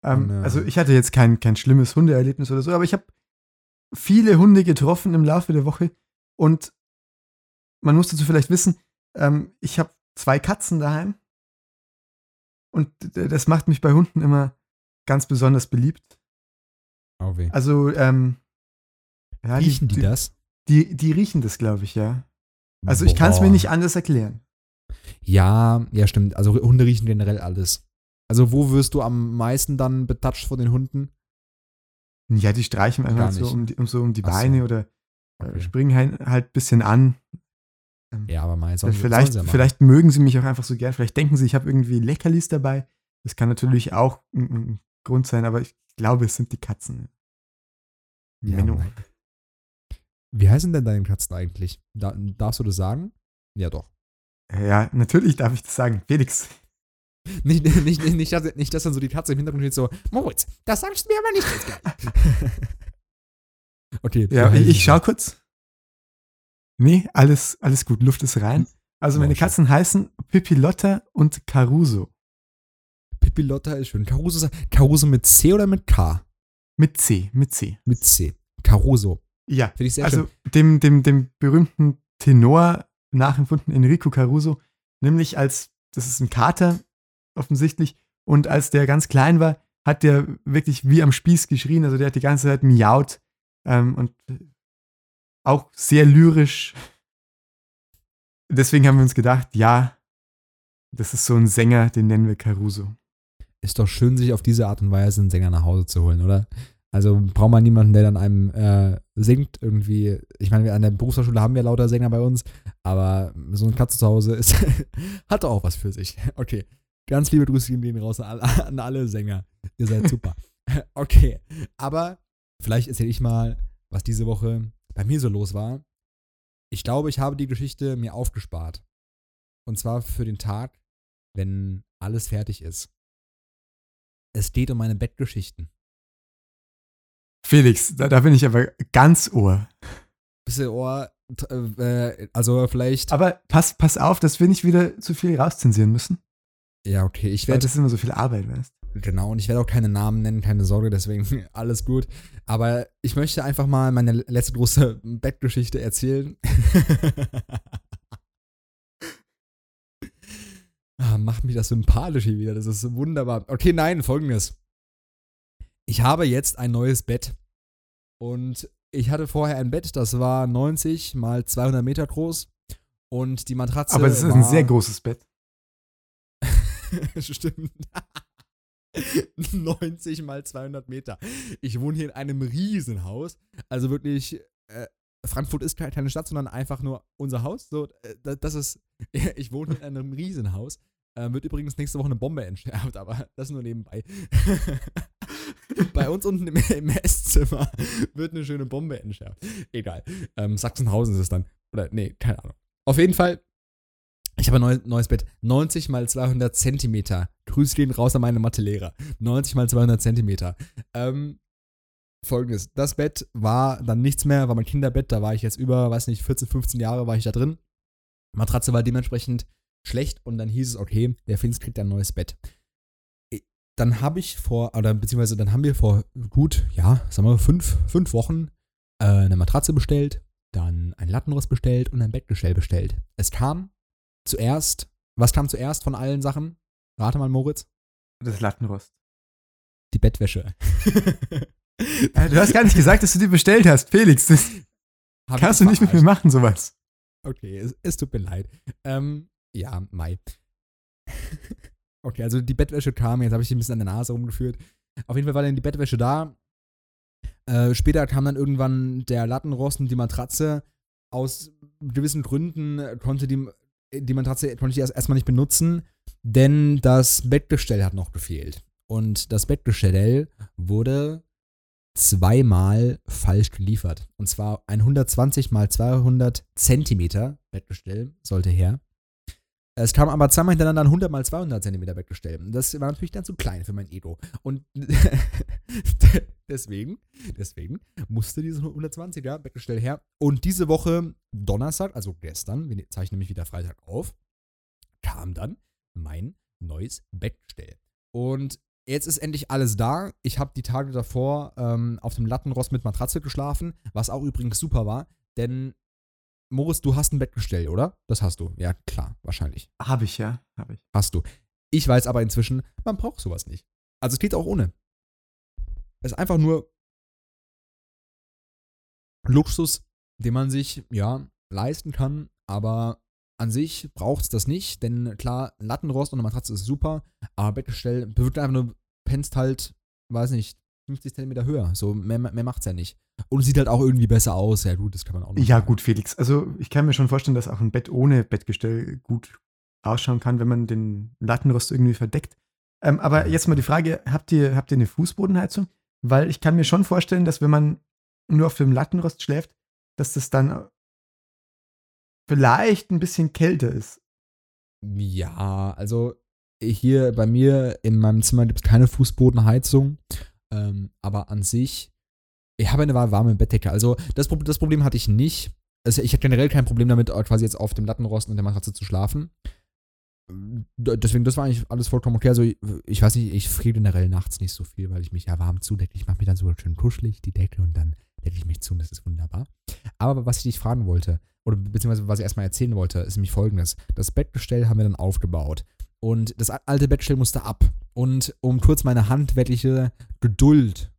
Ähm, no. Also ich hatte jetzt kein, kein schlimmes Hundeerlebnis oder so, aber ich habe viele Hunde getroffen im Laufe der Woche und man muss dazu vielleicht wissen, ähm, ich habe zwei Katzen daheim und das macht mich bei Hunden immer ganz besonders beliebt. Oh weh. Also, ähm, ja, Riechen die, die, das? Die, die riechen das, glaube ich, ja. Also ich kann es mir Boah. nicht anders erklären. Ja, ja, stimmt. Also Hunde riechen generell alles. Also wo wirst du am meisten dann betatscht von den Hunden? Ja, die streichen einfach so um, die, um so um die Ach so. Beine oder äh, Okay. springen halt, halt ein bisschen an. Ja, aber mal vielleicht, machen. vielleicht mögen sie mich auch einfach so gern. Vielleicht denken sie, ich habe irgendwie Leckerlis dabei. Das kann natürlich auch ein, ein Grund sein, aber ich glaube, es sind die Katzen. Ja, Menno. Wie heißen denn deine Katzen eigentlich? Da, darfst du das sagen? Ja, doch. Ja, natürlich darf ich das sagen. Felix. Nicht, nicht, [LAUGHS] nicht, nicht, dass, nicht, dass dann so die Katze im Hintergrund steht so, Moritz, das sagst du mir aber nicht jetzt [LAUGHS] gleich. okay. Ja, ich, ich schau kurz. Nee, alles, alles gut. Luft ist rein. Also meine. Katzen heißen Pippilotta und Caruso. Pippi Lotta ist schön. Caruso, Caruso mit C oder mit K? Mit C, mit C. Mit C. Caruso. Ja, Finde ich sehr also schön. dem, dem, dem berühmten Tenor nachempfunden Enrico Caruso, nämlich als, das ist ein Kater offensichtlich, und als der ganz klein war, hat der wirklich wie am Spieß geschrien, also der hat die ganze Zeit miaut ähm, und auch sehr lyrisch. Deswegen haben wir uns gedacht, ja, das ist so ein Sänger, den nennen wir Caruso. Ist doch schön, sich auf diese Art und Weise einen Sänger nach Hause zu holen, oder? Also braucht man niemanden, der dann einem äh, singt irgendwie. Ich meine, an der Berufshochschule haben wir lauter Sänger bei uns, aber so ein Katze zu Hause ist, [LAUGHS] hat auch was für sich. Okay. Ganz liebe Grüße gehen raus an alle, an alle Sänger. Ihr seid [LAUGHS] super. okay. Aber vielleicht erzähle ich mal, was diese Woche bei mir so los war. Ich glaube, ich habe die Geschichte mir aufgespart. Und zwar für den Tag, wenn alles fertig ist. Es geht um meine Bettgeschichten. Felix, da, da bin ich aber ganz ohr. Bisschen Ohr, t- äh, also vielleicht. Aber pass, pass auf, dass wir nicht wieder zu viel rauszensieren müssen. Ja, okay, ich Weil werde. das ist immer so viel Arbeit, weißt Genau, und ich werde auch keine Namen nennen, keine Sorge, deswegen [LAUGHS] alles gut. Aber ich möchte einfach mal meine letzte große Bettgeschichte erzählen. [LAUGHS] ah, macht mich das sympathisch hier wieder, das ist wunderbar. Okay, nein, folgendes. Ich habe jetzt ein neues Bett. Und ich hatte vorher ein Bett, das war 90 mal 200 Meter groß. Und die Matratze. Aber das ist ein sehr großes Bett. [LAUGHS] Stimmt. [LAUGHS] 90 mal 200 Meter. Ich wohne hier in einem Riesenhaus. Also wirklich, äh, Frankfurt ist keine Stadt, sondern einfach nur unser Haus. So, äh, da- das ist, [LAUGHS] ich wohne in einem Riesenhaus. Äh, wird übrigens nächste Woche eine Bombe entschärft, aber das nur nebenbei. Bei uns unten im, im Esszimmer wird eine schöne Bombe entschärft. Egal. Ähm, Sachsenhausen ist es dann. Oder, nee, keine Ahnung. Auf jeden Fall, ich habe ein neu, neues Bett. 90 mal 200 Zentimeter. Grüße gehen raus an meine Mathelehrer. 90 mal 200 Zentimeter. Ähm, Folgendes. Das Bett war dann nichts mehr, war mein Kinderbett. Da war ich jetzt über, weiß nicht, 14, 15 Jahre war ich da drin. Matratze war dementsprechend schlecht und dann hieß es, okay, der Finz kriegt ein neues Bett. Dann habe ich vor, oder beziehungsweise dann haben wir vor gut, ja, sagen wir, fünf, fünf Wochen äh, eine Matratze bestellt, dann ein Lattenrost bestellt und ein Bettgestell bestellt. Es kam zuerst, was kam zuerst von allen Sachen? Rate mal, Moritz. Das Lattenrost. Die Bettwäsche. [LAUGHS] Äh, Du hast gar nicht gesagt, dass du die bestellt hast, Felix. Das Hab kannst du nicht mit mir machen, sowas. Okay, es, es tut mir leid. Ähm, ja, Mai. [LAUGHS] okay, also die Bettwäsche kam, jetzt habe ich die ein bisschen an der Nase rumgeführt. Auf jeden Fall war dann die Bettwäsche da. Äh, später kam dann irgendwann der Lattenrost und die Matratze. aus gewissen Gründen konnte die, die Matratze konnte ich erst, erstmal nicht benutzen, denn das Bettgestell hat noch gefehlt. Und das Bettgestell wurde zweimal falsch geliefert. Und zwar ein 120 mal 200 Zentimeter Bettgestell sollte her. Es kam aber zweimal hintereinander ein 100 mal 200 Zentimeter Bettgestell. Das war natürlich dann zu klein für mein Ego. Und [LAUGHS] deswegen, deswegen musste dieses 120er Bettgestell her. Und diese Woche, Donnerstag, also gestern, wir zeichnen nämlich wieder Freitag auf, kam dann mein neues Bettgestell. Und jetzt ist endlich alles da. Ich habe die Tage davor ähm, auf dem Lattenrost mit Matratze geschlafen, was auch übrigens super war, denn Moritz, du hast ein Bettgestell, oder? Das hast du. Ja, klar, wahrscheinlich. Habe ich, ja. Habe ich. Hast du. Ich weiß aber inzwischen, man braucht sowas nicht. Also es geht auch ohne. Es ist einfach nur Luxus, den man sich, ja, leisten kann, aber an sich braucht es das nicht, denn klar, Lattenrost und eine Matratze ist super, aber Bettgestell bewirkt einfach nur, pennst halt, weiß nicht, 50 Zentimeter höher. So, mehr, mehr macht's ja nicht. Und sieht halt auch irgendwie besser aus. Ja, gut, das kann man auch noch. Ja, sagen. gut, Felix. Also, ich kann mir schon vorstellen, dass auch ein Bett ohne Bettgestell gut ausschauen kann, wenn man den Lattenrost irgendwie verdeckt. Ähm, aber jetzt mal die Frage: Habt ihr, habt ihr eine Fußbodenheizung? Weil ich kann mir schon vorstellen, dass wenn man nur auf dem Lattenrost schläft, dass das dann vielleicht ein bisschen kälter ist. Ja, also hier bei mir in meinem Zimmer gibt es keine Fußbodenheizung. Ähm, aber an sich, ich habe eine warme Bettdecke. Also das, das Problem hatte ich nicht. Also ich hatte generell kein Problem damit, äh, quasi jetzt auf dem Lattenrost und der Matratze zu schlafen. Deswegen, das war eigentlich alles vollkommen okay. Also, ich, weiß nicht, ich friere generell nachts nicht so viel, weil ich mich ja warm zudecke. Ich mache mir dann so schön kuschelig die Decke und dann decke ich mich zu und das ist wunderbar. Aber was ich dich fragen wollte, oder beziehungsweise was ich erstmal erzählen wollte, ist nämlich folgendes. Das Bettgestell haben wir dann aufgebaut. Und das alte Bettgestell musste ab. Und um kurz meine handwerkliche Geduld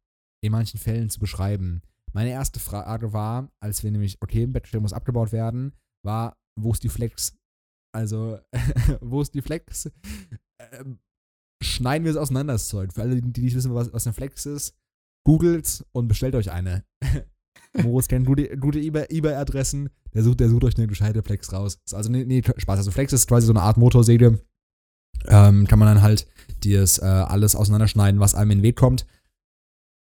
in manchen Fällen zu beschreiben. Meine erste Frage war, als wir nämlich, okay, Bettgestell muss abgebaut werden, war, wo ist die Flex? Also, [LAUGHS] wo ist die Flex? Ähm, schneiden wir es auseinander, das Zeug. Für alle, die nicht wissen, was, was eine Flex ist, googelt und bestellt euch eine. [LAUGHS] Moritz kennt gute, gute eBay-Adressen, der sucht, der sucht euch eine gescheite Flex raus. Also, nee, nee, Spaß. Also, Flex ist quasi so eine Art Motorsäge, ähm, kann man dann halt das äh, alles auseinanderschneiden, was einem in den Weg kommt.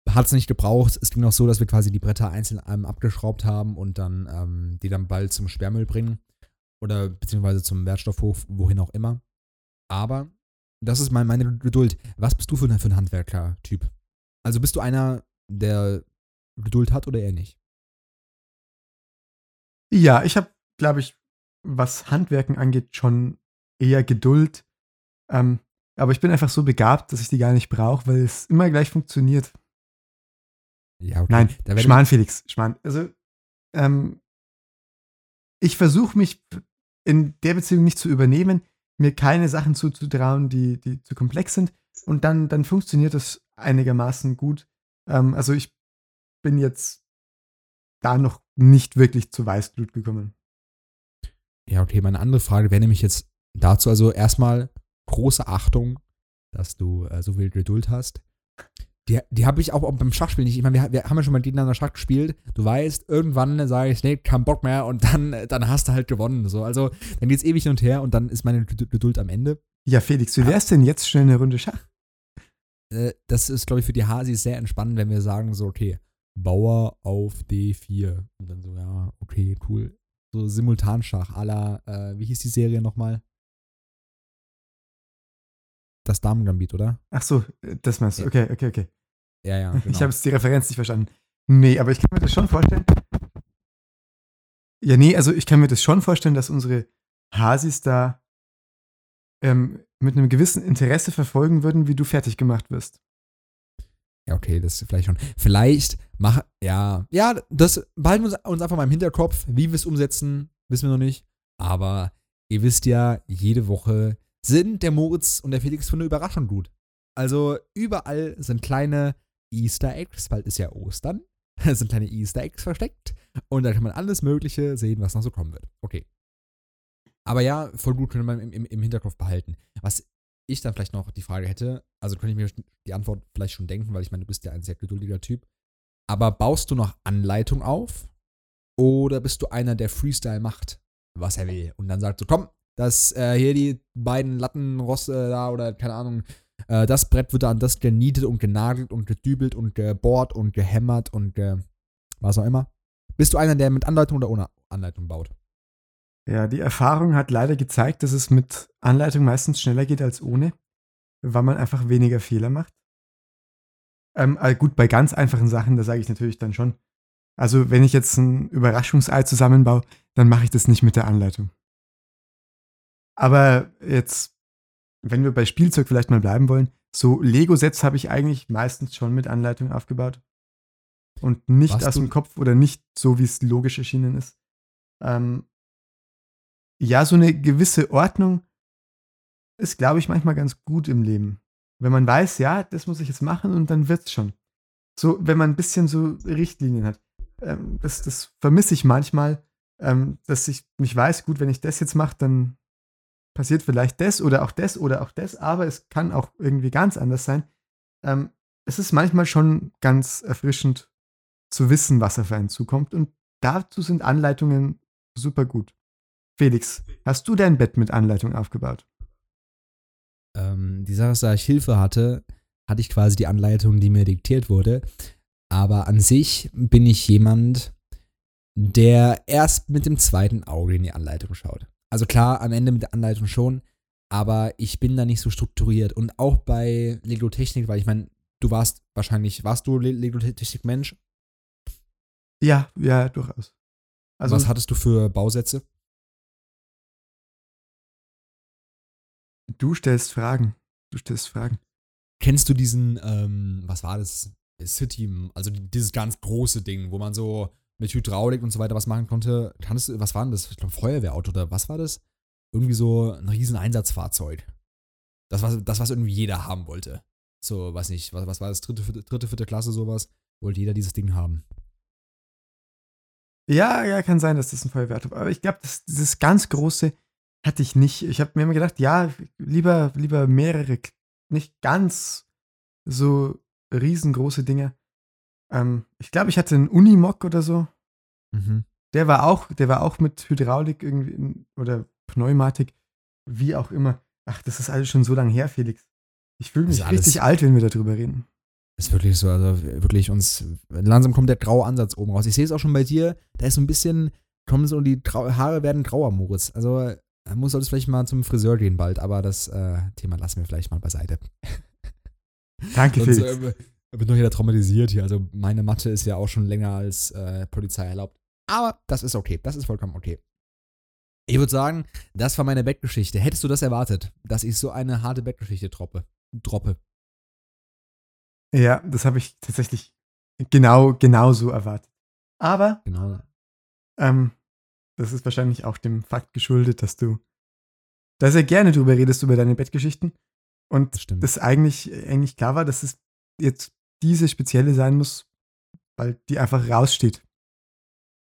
Hat es nicht gebraucht. Es ging auch so, dass wir quasi die Bretter einzeln einem abgeschraubt haben und dann ähm, die dann bald zum Sperrmüll bringen. Oder beziehungsweise zum Wertstoffhof, wohin auch immer. Aber das ist mein, meine Geduld. Was bist du für, für ein Handwerker-Typ? Also bist du einer, der Geduld hat oder eher nicht? Ja, ich habe, glaube ich, was Handwerken angeht, schon eher Geduld. Ähm, aber ich bin einfach so begabt, dass ich die gar nicht brauche, weil es immer gleich funktioniert. Ja, okay. Nein, Schmarrn, Felix, Schmarrn. Also, ähm, ich versuche mich in der Beziehung nicht zu übernehmen, mir keine Sachen zuzutrauen, die, die zu komplex sind. Und dann, dann funktioniert das einigermaßen gut. Ähm, also ich bin jetzt da noch nicht wirklich zu Weißblut gekommen. Ja, okay, meine andere Frage wäre nämlich jetzt dazu, also erstmal, große Achtung, dass du äh, so viel Geduld hast. Die, die habe ich auch beim Schachspiel nicht. Ich meine, wir, wir, haben ja schon mal gegeneinander Schach gespielt. Du weißt, irgendwann sage ich, nee, kein Bock mehr und dann, dann hast du halt gewonnen. So. Also, dann geht es ewig hin und her und dann ist meine Geduld am Ende. Ja, Felix, wie wär's denn jetzt schnell eine Runde Schach? Äh, das ist, glaube ich, für die Hasis sehr entspannend, wenn wir sagen, so, okay, Bauer auf D4. Und dann so, ja, okay, cool. So Simultanschach la, äh, wie hieß die Serie nochmal? Das Damen-Gambit, oder? Ach so, das meinst du. Okay, okay, okay. Ja, ja. [LAUGHS] Genau. Ich habe die Referenz nicht verstanden. Nee, aber ich kann mir das schon vorstellen. Ja, nee, also ich kann mir das schon vorstellen, dass unsere Hasis da ähm, mit einem gewissen Interesse verfolgen würden, wie du fertig gemacht wirst. Ja, okay, das ist vielleicht schon. Vielleicht mach, ja, ja, das behalten wir uns einfach mal im Hinterkopf. Wie wir es umsetzen, wissen wir noch nicht. Aber ihr wisst ja, jede Woche sind der Moritz und der Felix für eine Überraschung gut. Also überall sind kleine Easter Eggs, bald ist ja Ostern. [LAUGHS] Sind kleine Easter Eggs versteckt und da kann man alles Mögliche sehen, was noch so kommen wird. Okay. Aber ja, voll gut können wir im, im, im Hinterkopf behalten. Was ich dann vielleicht noch die Frage hätte, also könnte ich mir die Antwort vielleicht schon denken, weil ich meine, du bist ja ein sehr geduldiger Typ. Aber baust du noch Anleitung auf? Oder bist du einer, der Freestyle macht, was er will? Und dann sagt so, komm, das äh, hier die beiden Lattenrosse da oder keine Ahnung, äh, das Brett wird an das genietet und genagelt und gedübelt und gebohrt und gehämmert und ge was auch immer. Bist du einer, der mit Anleitung oder ohne Anleitung baut? Ja, die Erfahrung hat leider gezeigt, dass es mit Anleitung meistens schneller geht als ohne, weil man einfach weniger Fehler macht. Ähm, also gut, bei ganz einfachen Sachen, da sage ich natürlich dann schon. Also, wenn ich jetzt ein Überraschungsei zusammenbaue, dann mache ich das nicht mit der Anleitung. Aber jetzt, wenn wir bei Spielzeug vielleicht mal bleiben wollen, so Lego-Sets habe ich eigentlich meistens schon mit Anleitung aufgebaut. Und nicht Warst aus dem Kopf oder nicht so, wie es logisch erschienen ist. Ähm, ja, so eine gewisse Ordnung ist, glaube ich, manchmal ganz gut im Leben. Wenn man weiß, ja, das muss ich jetzt machen und dann wird's schon. So, wenn man ein bisschen so Richtlinien hat. Ähm, das, das vermisse ich manchmal, ähm, dass ich nicht weiß, gut, wenn ich das jetzt mache, dann passiert vielleicht das oder auch das oder auch das, aber es kann auch irgendwie ganz anders sein. Ähm, es ist manchmal schon ganz erfrischend zu wissen, was auf einen zukommt und dazu sind Anleitungen super gut. Felix, hast du dein Bett mit Anleitung aufgebaut? Ähm, die Sache ist, da ich Hilfe hatte, hatte ich quasi die Anleitung, die mir diktiert wurde. Aber an sich bin ich jemand, der erst mit dem zweiten Auge in die Anleitung schaut. Also klar, am Ende mit der Anleitung schon, aber ich bin da nicht so strukturiert. Und auch bei Lego Technik, weil ich meine, du warst wahrscheinlich, warst du Le- Lego Technik Mensch? Ja, ja, durchaus. Also, Was hattest du für Bausätze? du stellst Fragen. Du stellst Fragen. Kennst du diesen, ähm, was war das? City, also dieses ganz große Ding, wo man so mit Hydraulik und so weiter was machen konnte. Kannst was war denn das? Ich glaube, Feuerwehrauto oder was war das? Irgendwie so ein riesen Einsatzfahrzeug. Das war das, was irgendwie jeder haben wollte. So, weiß nicht, was, was war das? Dritte, vierte, dritte, vierte Klasse, sowas. Wollte jeder dieses Ding haben. Ja, ja, kann sein, dass das ein Feuerwehr hat. Aber ich glaube, dieses ganz große hatte ich nicht. Ich habe mir immer gedacht, ja, lieber, lieber mehrere, nicht ganz so riesengroße Dinge. Ähm, ich glaube, ich hatte einen Unimog oder so. Mhm. Der war auch, der war auch mit Hydraulik irgendwie oder Pneumatik, wie auch immer. Ach, das ist alles schon so lange her, Felix. Ich fühle mich alles- richtig alt, wenn wir darüber reden. Ist wirklich so, also wirklich uns, langsam kommt der graue Ansatz oben raus. Ich sehe es auch schon bei dir, da ist so ein bisschen, kommen so die Grau Haare werden grauer, Moritz. Also, da muss solltest vielleicht mal zum Friseur gehen bald, aber das äh, Thema lassen wir vielleicht mal beiseite. Danke, Sonst Felix. äh, wird noch jeder traumatisiert hier. Also, meine Mathe ist ja auch schon länger als äh, Polizei erlaubt. Aber das ist okay, das ist vollkommen okay. Ich würde sagen, das war meine Bettgeschichte. Hättest du das erwartet, dass ich so eine harte Bettgeschichte droppe? droppe? Ja, das habe ich tatsächlich genau, genau so erwartet. Aber Genau. ähm, das ist wahrscheinlich auch dem Fakt geschuldet, dass du da sehr gerne drüber redest, über deine Bettgeschichten. Und Das das eigentlich, eigentlich klar war, dass es jetzt diese spezielle sein muss, weil die einfach raussteht.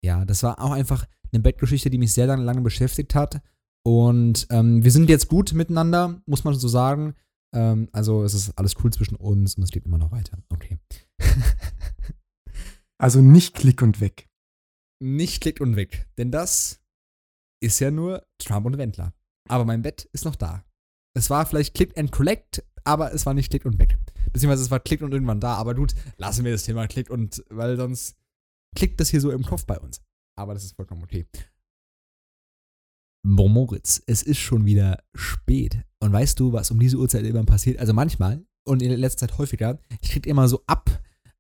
Ja, das war auch einfach eine Bettgeschichte, die mich sehr lange, lange beschäftigt hat. Und ähm, wir sind jetzt gut miteinander, muss man so sagen. Ähm, also es ist alles cool zwischen uns und es geht immer noch weiter. Okay. [LAUGHS] Also nicht Klick und weg. Nicht klickt und weg. Denn das ist ja nur Trump und Wendler. Aber mein Bett ist noch da. Es war vielleicht Click and Collect, aber es war nicht Click und weg. Beziehungsweise es war Click und irgendwann da. Aber gut, lassen wir das Thema Click und, weil sonst klickt das hier so im Kopf bei uns. Aber das ist vollkommen okay. Moritz, es ist schon wieder spät. Und weißt du, was um diese Uhrzeit immer passiert? Also manchmal und in letzter Zeit häufiger, ich krieg immer so ab,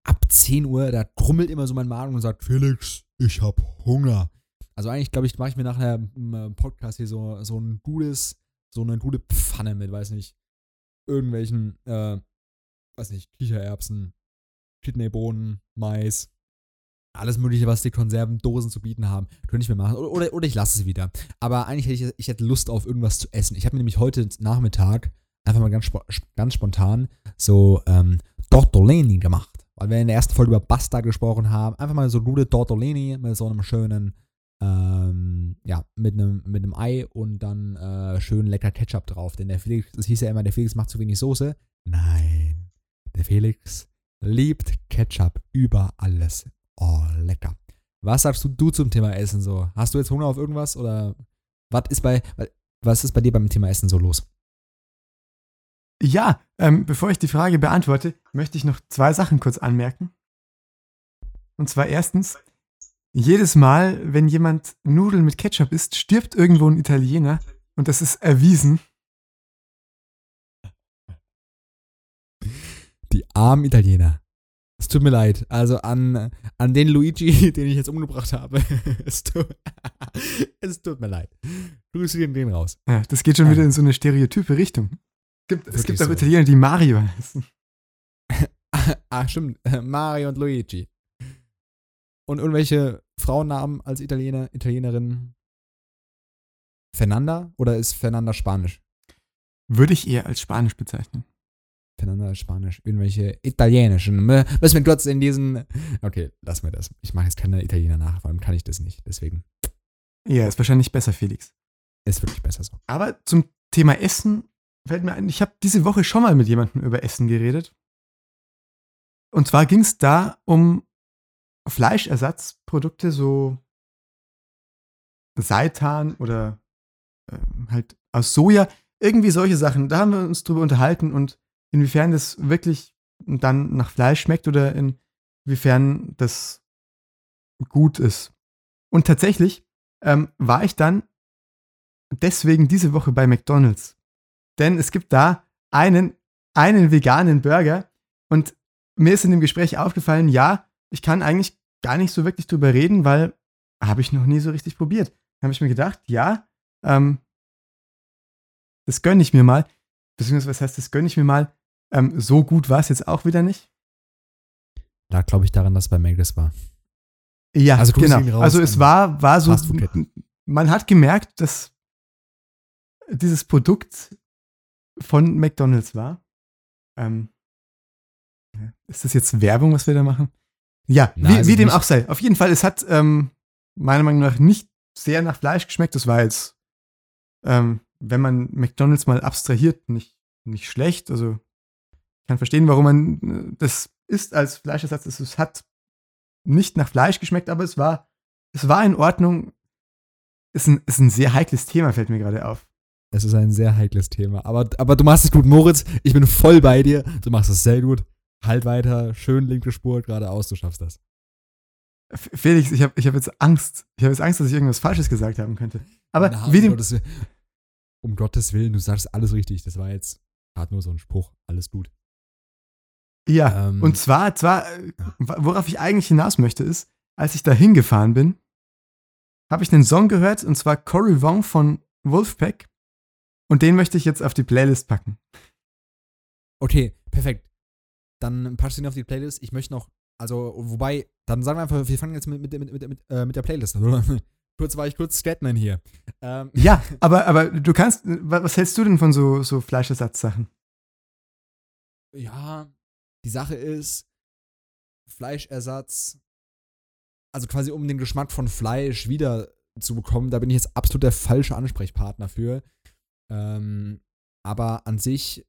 ab 10 Uhr, da krummelt immer so mein Magen und sagt, Felix, ich hab Hunger. Also eigentlich, glaube ich, mache ich mir nachher im äh, Podcast hier so, so ein gutes, so eine gute Pfanne mit, weiß nicht, irgendwelchen, äh, weiß nicht, Kichererbsen, Kidneybohnen, Mais, alles mögliche, was die Konservendosen zu bieten haben, könnte ich mir machen. Oder, oder, oder ich lasse es wieder. Aber eigentlich hätte ich, ich hätte Lust auf irgendwas zu essen. Ich habe mir nämlich heute Nachmittag einfach mal ganz, ganz spontan so ähm, Tortellini gemacht. Weil wir in der ersten Folge über Pasta gesprochen haben. Einfach mal so gute Tortellini mit so einem schönen, ähm, ja, mit einem, mit einem Ei und dann äh, schön lecker Ketchup drauf. Denn der Felix, es hieß ja immer, der Felix macht zu wenig Soße. Nein, der Felix liebt Ketchup über alles. Oh, lecker. Was sagst du, du zum Thema Essen so? Hast du jetzt Hunger auf irgendwas oder was ist bei, was ist bei dir beim Thema Essen so los? Ja, ähm, bevor ich die Frage beantworte, möchte ich noch zwei Sachen kurz anmerken. Und zwar erstens, jedes Mal, wenn jemand Nudeln mit Ketchup isst, stirbt irgendwo ein Italiener und das ist erwiesen. Die armen Italiener. Es tut mir leid. Also an, an den Luigi, [LAUGHS] den ich jetzt umgebracht habe. [LAUGHS] es, tut, [LAUGHS] es tut mir leid. Grüße den, den raus. Ja, das geht schon wieder in so eine stereotype Richtung. Gibt, es gibt auch so. Italiener, die Mario heißen. ah, stimmt. Mario und Luigi. Und irgendwelche Frauennamen als Italiener, Italienerin? Fernanda oder ist Fernanda Spanisch? Würde ich eher als Spanisch bezeichnen. Fernanda Spanisch. Irgendwelche italienischen. Müssen wir kurz in diesen. Okay, lass mir das. Ich mache jetzt keine Italiener nach, vor allem kann ich das nicht. Deswegen. Ja, ist wahrscheinlich besser, Felix. Ist wirklich besser so. Aber zum Thema Essen fällt mir ein, ich habe diese Woche schon mal mit jemandem über Essen geredet. Und zwar ging es da um Fleischersatzprodukte, so Seitan oder äh, halt aus Soja, irgendwie solche Sachen. Da haben wir uns drüber unterhalten und inwiefern das wirklich dann nach Fleisch schmeckt oder inwiefern das gut ist. Und tatsächlich ähm, war ich dann deswegen diese Woche bei McDonald's. Denn es gibt da einen, einen veganen Burger und mir ist in dem Gespräch aufgefallen, ja, ich kann eigentlich gar nicht so wirklich drüber reden, weil habe ich noch nie so richtig probiert. Da habe ich mir gedacht, ja, ähm, das gönne ich mir mal. Beziehungsweise, was heißt, das gönne ich mir mal? Ähm, so gut war es jetzt auch wieder nicht. Da glaube ich daran, dass es bei Magus war. Ja, also, genau. Also es war, war so, man hat gemerkt, dass dieses Produkt von McDonald's war. Ähm, ist das jetzt Werbung, was wir da machen? Ja, Nein, wie, also wie dem auch sei. Auf jeden Fall, es hat ähm, meiner Meinung nach nicht sehr nach Fleisch geschmeckt. Das war jetzt, ähm, wenn man McDonald's mal abstrahiert, nicht, nicht schlecht. Also ich kann verstehen, warum man äh, das isst als Fleischersatz. Es hat nicht nach Fleisch geschmeckt, aber es war, es war in Ordnung. Ist ein, ist ein sehr heikles Thema, fällt mir gerade auf. Es ist ein sehr heikles Thema. Aber, aber du machst es gut, Moritz. Ich bin voll bei dir. Du machst es sehr gut. Halt weiter, schön linke Spur, geradeaus, du schaffst das. Felix, ich habe ich hab jetzt Angst. Ich habe jetzt Angst, dass ich irgendwas Falsches gesagt haben könnte. Aber Na, wie um, Gottes Willen, um Gottes Willen, du sagst alles richtig. Das war jetzt gerade nur so ein Spruch. Alles gut. Ja, ähm, und zwar, zwar, äh, worauf ich eigentlich hinaus möchte, ist, als ich da hingefahren bin, habe ich einen Song gehört, und zwar Cory Wong von Wolfpack. Und den möchte ich jetzt auf die Playlist packen. Okay, perfekt. Dann packst du ihn auf die Playlist. Ich möchte noch, also, wobei, dann sagen wir einfach, wir fangen jetzt mit, mit, mit, mit, mit, äh, mit der Playlist an. [LAUGHS] kurz war ich kurz Scatman hier. Ähm. Ja, aber, aber du kannst, was hältst du denn von so, so Fleischersatzsachen? Ja, die Sache ist, Fleischersatz, also quasi um den Geschmack von Fleisch wieder zu bekommen, da bin ich jetzt absolut der falsche Ansprechpartner für. Ähm, aber an sich,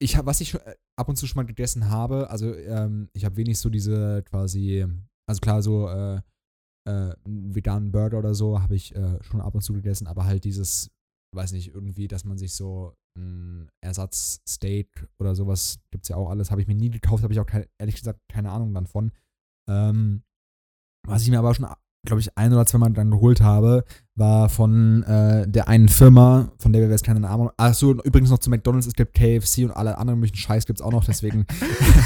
ich habe, was ich äh, ab und zu schon mal gegessen habe, also ähm, ich habe wenig so diese quasi, also klar, so äh, äh, veganen Burger oder so habe ich äh, schon ab und zu gegessen, aber halt dieses, weiß nicht, irgendwie, dass man sich so ein Ersatzsteak oder sowas, gibt es ja auch alles, habe ich mir nie gekauft, habe ich auch kein, ehrlich gesagt keine Ahnung dann von. Ähm, was ich mir aber schon glaube ich, ein oder zweimal dann geholt habe, war von äh, der einen Firma, von der wir jetzt keine Namen haben. Achso, übrigens noch zu McDonalds, es gibt KFC und alle anderen möglichen Scheiß gibt es auch noch, deswegen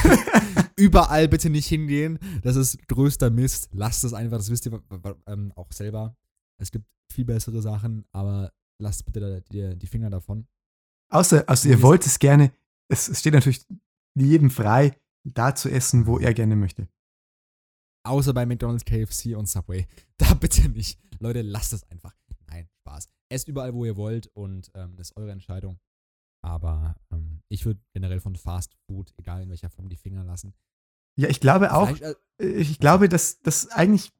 [LAUGHS] überall bitte nicht hingehen. Das ist größter Mist. Lasst es einfach, das wisst ihr ähm, auch selber. Es gibt viel bessere Sachen, aber lasst bitte die, die Finger davon. Außer, also ihr wollt es gerne, es steht natürlich jedem frei, da zu essen, wo er gerne möchte. Außer bei McDonald's, KFC und Subway. [LAUGHS] Da bitte nicht. Leute, lasst es einfach. Nein, Spaß. Esst überall, wo ihr wollt und ähm, das ist eure Entscheidung. Aber ähm, ich würde generell von Fast Food, egal in welcher Form, die Finger lassen. Ja, ich glaube auch, äh, ich glaube, dass, dass eigentlich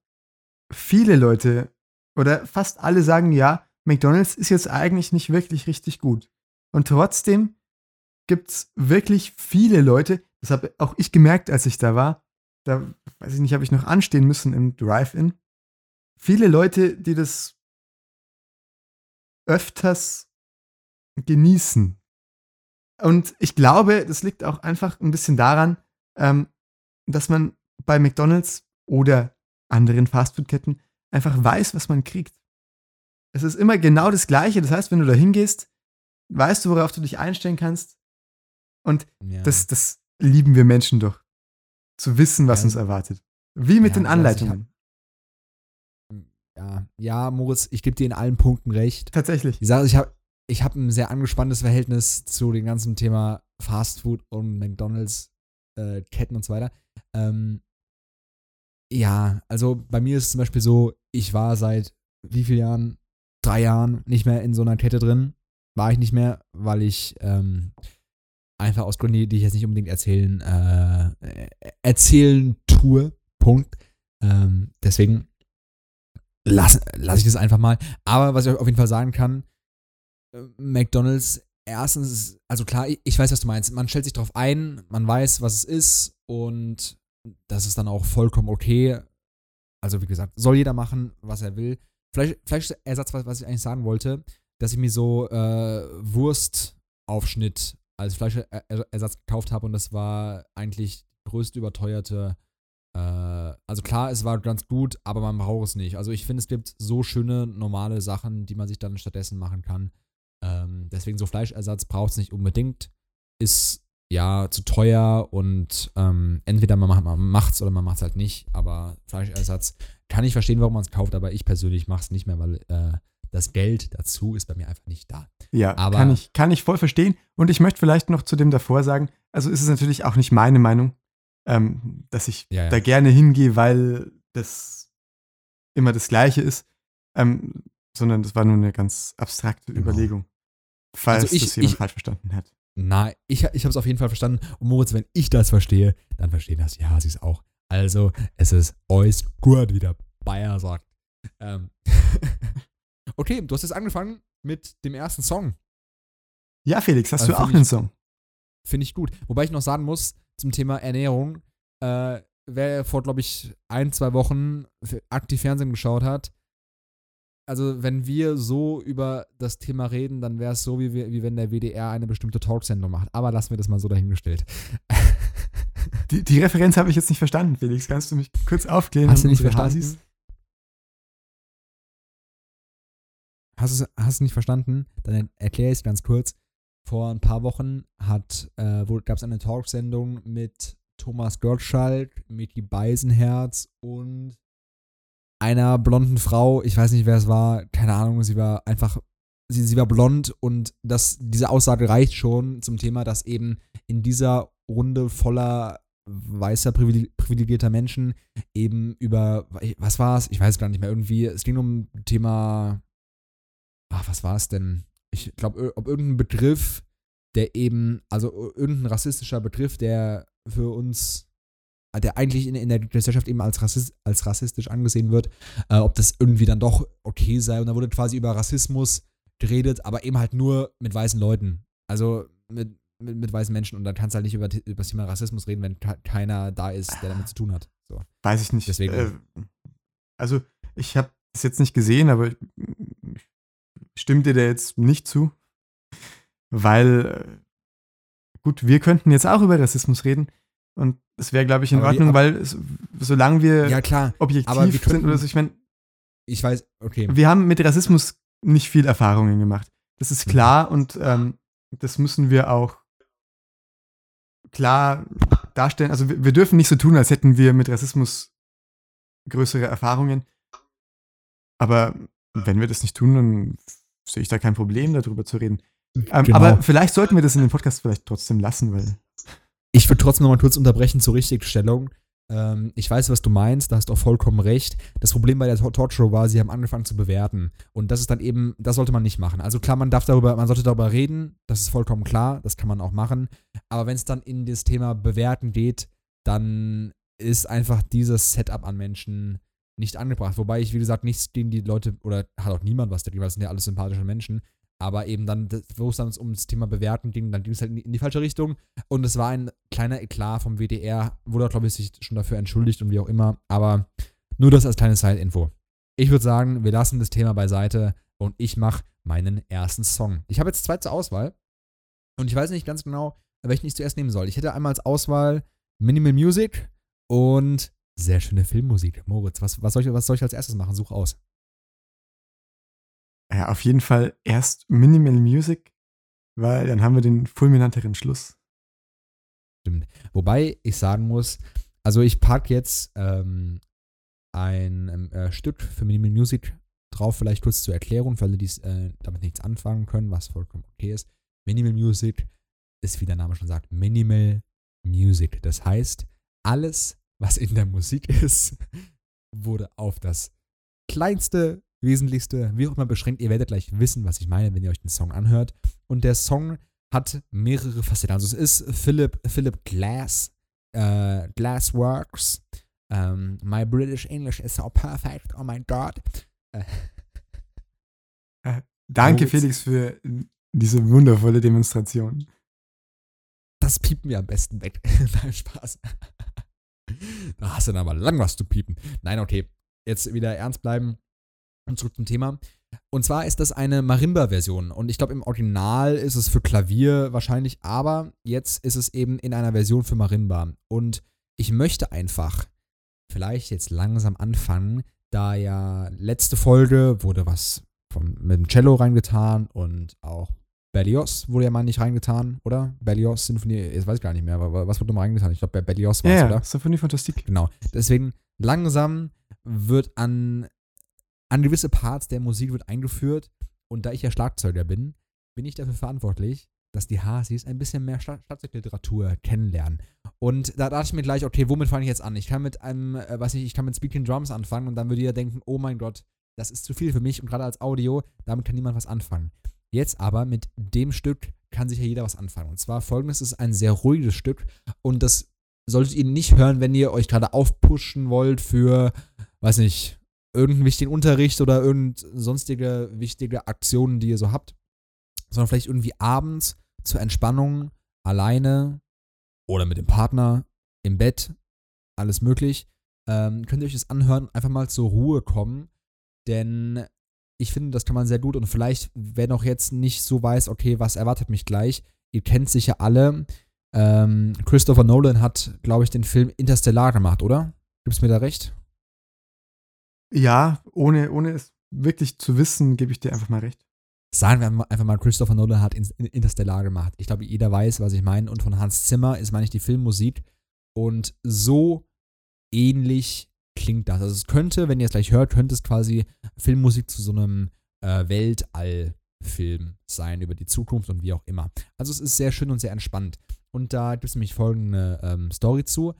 viele Leute oder fast alle sagen, ja, McDonald's ist jetzt eigentlich nicht wirklich richtig gut. Und trotzdem gibt es wirklich viele Leute, das habe auch ich gemerkt, als ich da war, da weiß ich nicht, habe ich noch anstehen müssen im Drive-In. viele Leute, die das öfters genießen. Und ich glaube, das liegt auch einfach ein bisschen daran, ähm, dass man bei McDonald's oder anderen Fastfood-Ketten einfach weiß, was man kriegt. Es ist immer genau das Gleiche. Das heißt, wenn du da hingehst, weißt du, worauf du dich einstellen kannst. Und ja. das, das lieben wir Menschen doch. Zu wissen, was ja. uns erwartet. Wie mit ja, den Anleitungen. Ja, ja, Moritz, ich gebe dir in allen Punkten recht. Tatsächlich. Ich sage, ich habe ich hab ein sehr angespanntes Verhältnis zu dem ganzen Thema Fast Food und McDonalds, äh, Ketten und so weiter. Ähm, ja, also bei mir ist es zum Beispiel so, ich war seit wie vielen Jahren? Drei Jahren nicht mehr in so einer Kette drin. War ich nicht mehr, weil ich ähm, einfach aus Gründen, die ich jetzt nicht unbedingt erzählen, äh, erzählen tue. Punkt. Ähm, deswegen lasse lass ich das einfach mal. Aber was ich auf jeden Fall sagen kann, äh, McDonalds, erstens, also klar, ich, weiß, was du meinst. Man stellt sich drauf ein, man weiß, was es ist und das ist dann auch vollkommen okay. Also wie gesagt, soll jeder machen, was er will. Vielleicht, Fleischersatz, was, was ich eigentlich sagen wollte, dass ich mir so äh, Wurstaufschnitt als Fleischersatz gekauft habe und das war eigentlich größt überteuerte. Äh, also klar, es war ganz gut, aber man braucht es nicht. Also ich finde, es gibt so schöne normale Sachen, die man sich dann stattdessen machen kann. Ähm, deswegen so Fleischersatz braucht es nicht unbedingt. Ist ja zu teuer und ähm, entweder man macht es oder man macht es halt nicht. Aber Fleischersatz kann ich verstehen, warum man es kauft, aber ich persönlich mache es nicht mehr, weil äh, das Geld dazu ist bei mir einfach nicht da. Ja, aber kann ich, kann ich voll verstehen. Und ich möchte vielleicht noch zu dem davor sagen, also ist es natürlich auch nicht meine Meinung, ähm, dass ich ja, ja. da gerne hingehe, weil das immer das Gleiche ist, ähm, sondern das war nur eine ganz abstrakte genau. Überlegung, falls also ich, das jemand ich, falsch verstanden hat. Nein, ich, ich habe es auf jeden Fall verstanden. Und Moritz, wenn ich das verstehe, dann verstehen das die Hasis auch. Also, es ist euch gut, wie der Bayer sagt. Ähm. [LAUGHS] okay, du hast jetzt angefangen mit dem ersten Song. Ja, Felix, hast also du auch einen Song? Finde ich gut. Wobei ich noch sagen muss, zum Thema Ernährung, äh, wer vor, glaube ich, ein, zwei Wochen aktiv Fernsehen geschaut hat, also wenn wir so über das Thema reden, dann wäre es so, wie, wie wenn der WDR eine bestimmte Talksendung macht. Aber lassen wir das mal so dahingestellt. Die, die Referenz habe ich jetzt nicht verstanden, Felix. Kannst du mich kurz aufklären? Hast du nicht verstanden? Hast du es nicht verstanden? Dann erkläre ich es ganz kurz. Vor ein paar Wochen äh, gab es eine Talksendung mit Thomas Gottschalk, Micky Beisenherz und einer blonden Frau, ich weiß nicht, wer es war, keine Ahnung, sie war einfach, sie, sie war blond und das, diese Aussage reicht schon zum Thema, dass eben in dieser Runde voller weißer, privilegierter Menschen eben über, was war es? Ich weiß gar nicht mehr, irgendwie, es ging um Thema, ach, was war es denn? Ich glaube, ob irgendein Begriff, der eben, also irgendein rassistischer Begriff, der für uns der eigentlich in, in der Gesellschaft eben als, Rassist, als rassistisch angesehen wird, äh, ob das irgendwie dann doch okay sei. Und da wurde quasi über Rassismus geredet, aber eben halt nur mit weißen Leuten. Also mit, mit, mit weißen Menschen. Und dann kannst du halt nicht über, über das Thema Rassismus reden, wenn keiner da ist, der damit zu tun hat. So. Weiß ich nicht. Deswegen. Äh, also, ich habe es jetzt nicht gesehen, aber ich, ich stimme dir da jetzt nicht zu. Weil, äh, gut, wir könnten jetzt auch über Rassismus reden. Und das wäre, glaube ich, in aber Ordnung, die, weil es, solange wir ja, klar, objektiv wir könnten, sind oder so, ich meine. Ich weiß, okay. Wir haben mit Rassismus nicht viel Erfahrungen gemacht. Das ist mhm. klar und ähm, das müssen wir auch klar darstellen. Also wir, wir, dürfen nicht so tun, als hätten wir mit Rassismus größere Erfahrungen. Aber wenn wir das nicht tun, dann sehe ich da kein Problem, darüber zu reden. Ähm, genau. Aber vielleicht sollten wir das in dem Podcast vielleicht trotzdem lassen, weil ich würde trotzdem noch mal kurz unterbrechen zur Richtigstellung. Ähm, ich weiß, was du meinst, da hast du auch vollkommen recht. Das Problem bei der Talkshow war, sie haben angefangen zu bewerten. Und das ist dann eben, das sollte man nicht machen. Also klar, man darf darüber, man sollte darüber reden, das ist vollkommen klar, das kann man auch machen. Aber wenn es dann in das Thema Bewerten geht, dann ist einfach dieses Setup an Menschen nicht angebracht. Wobei ich, wie gesagt, nichts gegen die Leute, oder hat auch niemand was dagegen, weil es sind ja alles sympathische Menschen. Aber eben dann, wo es dann ums Thema Bewerten ging, dann ging es halt in die falsche Richtung. Und es war ein kleiner Eklat vom WDR, wurde auch, glaube ich, sich schon dafür entschuldigt und wie auch immer. Aber nur das als kleine Side-Info. ich würde sagen, wir lassen das Thema beiseite und ich mache meinen ersten Song. Ich habe jetzt zwei zur Auswahl und ich weiß nicht ganz genau, welchen ich zuerst nehmen soll. Ich hätte einmal als Auswahl Minimal Music und sehr schöne Filmmusik. Moritz, was, was, soll, ich, was soll ich als erstes machen? Such aus. Ja, auf jeden Fall erst Minimal Music, weil dann haben wir den fulminanteren Schluss. Stimmt. Wobei ich sagen muss, also ich packe jetzt ähm, ein ähm, äh, Stück für Minimal Music drauf, vielleicht kurz zur Erklärung, für alle, die äh, damit nichts anfangen können, was vollkommen okay ist. Minimal Music ist, wie der Name schon sagt, Minimal Music. Das heißt, alles, was in der Musik [LAUGHS] ist, wurde auf das kleinste, wesentlichste, wie auch immer beschränkt. Ihr werdet gleich wissen, was ich meine, wenn ihr euch den Song anhört. Und der Song hat mehrere Facetten. Also es ist Philip, Philip Glass, äh, Glassworks. Ähm, my British English is so perfect. Oh my God. Äh. Äh, danke, Felix, für diese wundervolle Demonstration. Das piepen wir am besten weg. [LAUGHS] Nein, Spaß. Da hast du dann aber lang was zu piepen. Nein, okay. Jetzt wieder ernst bleiben und zurück zum Thema. Und zwar ist das eine Marimba-Version. Und ich glaube, im Original ist es für Klavier wahrscheinlich, aber jetzt ist es eben in einer Version für Marimba. Und ich möchte einfach vielleicht jetzt langsam anfangen, da ja letzte Folge wurde was vom, mit dem Cello reingetan und auch Berlioz wurde ja mal nicht reingetan, oder? Berlioz Sinfonie, jetzt weiß ich gar nicht mehr, aber was wurde mal reingetan? Ich glaube, bei Berlioz war es, ja, oder? Sinfonie Fantastik. Genau. Deswegen langsam wird an, an gewisse Parts der Musik wird eingeführt und da ich ja Schlagzeuger bin, bin ich dafür verantwortlich, dass die Hasis ein bisschen mehr Schlagzeugliteratur kennenlernen. Und da dachte ich mir gleich, okay, womit fange ich jetzt an? Ich kann mit einem, äh, weiß nicht, ich kann mit Speaking Drums anfangen und dann würde ihr denken, oh mein Gott, das ist zu viel für mich und gerade als Audio, damit kann niemand was anfangen. Jetzt aber mit dem Stück kann sich ja jeder was anfangen. Und zwar folgendes ist ein sehr ruhiges Stück und das solltet ihr nicht hören, wenn ihr euch gerade aufpushen wollt für, weiß nicht, irgendeinen wichtigen Unterricht oder irgend sonstige wichtige Aktionen, die ihr so habt, sondern vielleicht irgendwie abends zur Entspannung alleine oder mit dem Partner im Bett, alles möglich. Ähm, könnt ihr euch das anhören, einfach mal zur Ruhe kommen, denn ich finde, das kann man sehr gut und vielleicht, wer noch jetzt nicht so weiß, okay, was erwartet mich gleich, ihr kennt sicher alle, ähm, Christopher Nolan hat, glaube ich, den Film Interstellar gemacht, oder? Gibst du mir da recht? Ja, ohne, ohne es wirklich zu wissen, gebe ich dir einfach mal recht. Sagen wir einfach mal, Christopher Nolan hat Interstellar gemacht. Ich glaube, jeder weiß, was ich meine. Und von Hans Zimmer ist, meine ich, die Filmmusik. Und so ähnlich klingt das. Also es könnte, wenn ihr es gleich hört, könnte es quasi Filmmusik zu so einem äh, Weltallfilm sein über die Zukunft und wie auch immer. Also es ist sehr schön und sehr entspannt. Und da gibt es nämlich folgende ähm, Story zu,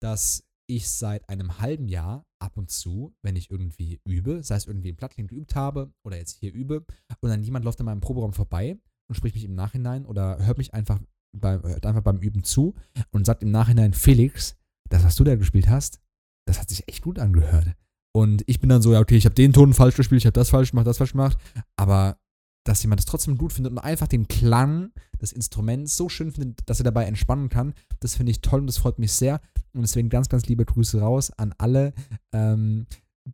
dass ich seit einem halben Jahr ab und zu, wenn ich irgendwie übe, sei es irgendwie im Plattling geübt habe oder jetzt hier übe, und dann jemand läuft in meinem Proberaum vorbei und spricht mich im Nachhinein oder hört mich einfach, bei, hört einfach beim Üben zu und sagt im Nachhinein, Felix, das, was du da gespielt hast, das hat sich echt gut angehört. Und ich bin dann so, ja, okay, ich habe den Ton falsch gespielt, ich habe das falsch gemacht, das falsch gemacht. Aber dass jemand das trotzdem gut findet und einfach den Klang des Instruments so schön findet, dass er dabei entspannen kann, das finde ich toll und das freut mich sehr. Und deswegen ganz, ganz liebe Grüße raus an alle, ähm,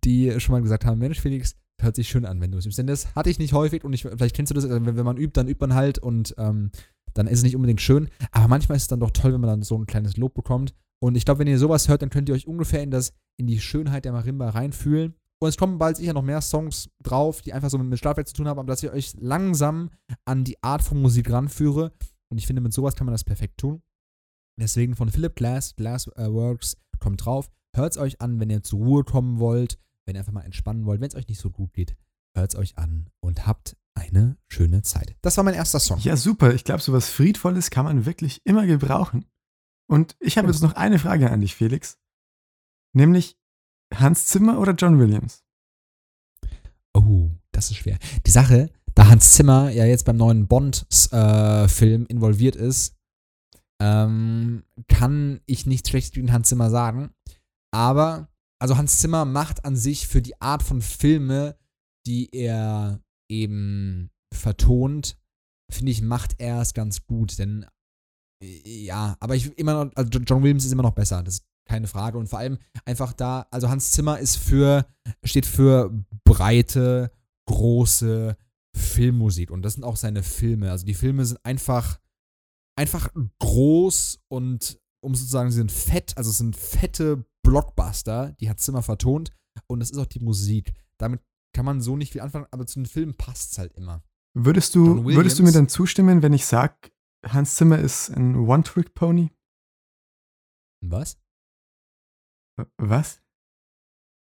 die schon mal gesagt haben: Mensch, Felix, hört sich schön an, wenn du es übst. Denn das hatte ich nicht häufig und ich, vielleicht kennst du das, wenn, wenn man übt, dann übt man halt und ähm, dann ist es nicht unbedingt schön. Aber manchmal ist es dann doch toll, wenn man dann so ein kleines Lob bekommt. Und ich glaube, wenn ihr sowas hört, dann könnt ihr euch ungefähr in, das, in die Schönheit der Marimba reinfühlen. Und es kommen bald sicher noch mehr Songs drauf, die einfach so mit Schlafwerk zu tun haben, aber dass ich euch langsam an die Art von Musik ranführe. Und ich finde, mit sowas kann man das perfekt tun. Deswegen von Philip Glass, Glassworks, kommt drauf. Hört es euch an, wenn ihr zur Ruhe kommen wollt, wenn ihr einfach mal entspannen wollt, wenn es euch nicht so gut geht. Hört es euch an und habt eine schöne Zeit. Das war mein erster Song. Ja, super. Ich glaube, sowas Friedvolles kann man wirklich immer gebrauchen. Und ich habe jetzt noch eine Frage an dich, Felix. Nämlich Hans Zimmer oder John Williams? Oh, das ist schwer. Die Sache, da Hans Zimmer ja jetzt beim neuen Bond-Film äh, involviert ist, ähm, kann ich nichts Schlechtes gegen Hans Zimmer sagen. Aber, also Hans Zimmer macht an sich für die Art von Filme, die er eben vertont, finde ich, macht er es ganz gut. Denn ja, aber ich immer noch, also John Williams ist immer noch besser. Das keine Frage. Und vor allem einfach da, also Hans Zimmer ist für, steht für breite, große Filmmusik. Und das sind auch seine Filme. Also die Filme sind einfach, einfach groß und um sozusagen, sie sind fett, also es sind fette Blockbuster, die hat Zimmer vertont. Und das ist auch die Musik. Damit kann man so nicht viel anfangen, aber zu den Filmen passt es halt immer. Würdest du, würdest du mir dann zustimmen, wenn ich sage, Hans Zimmer ist ein One-Trick-Pony? Was? Was?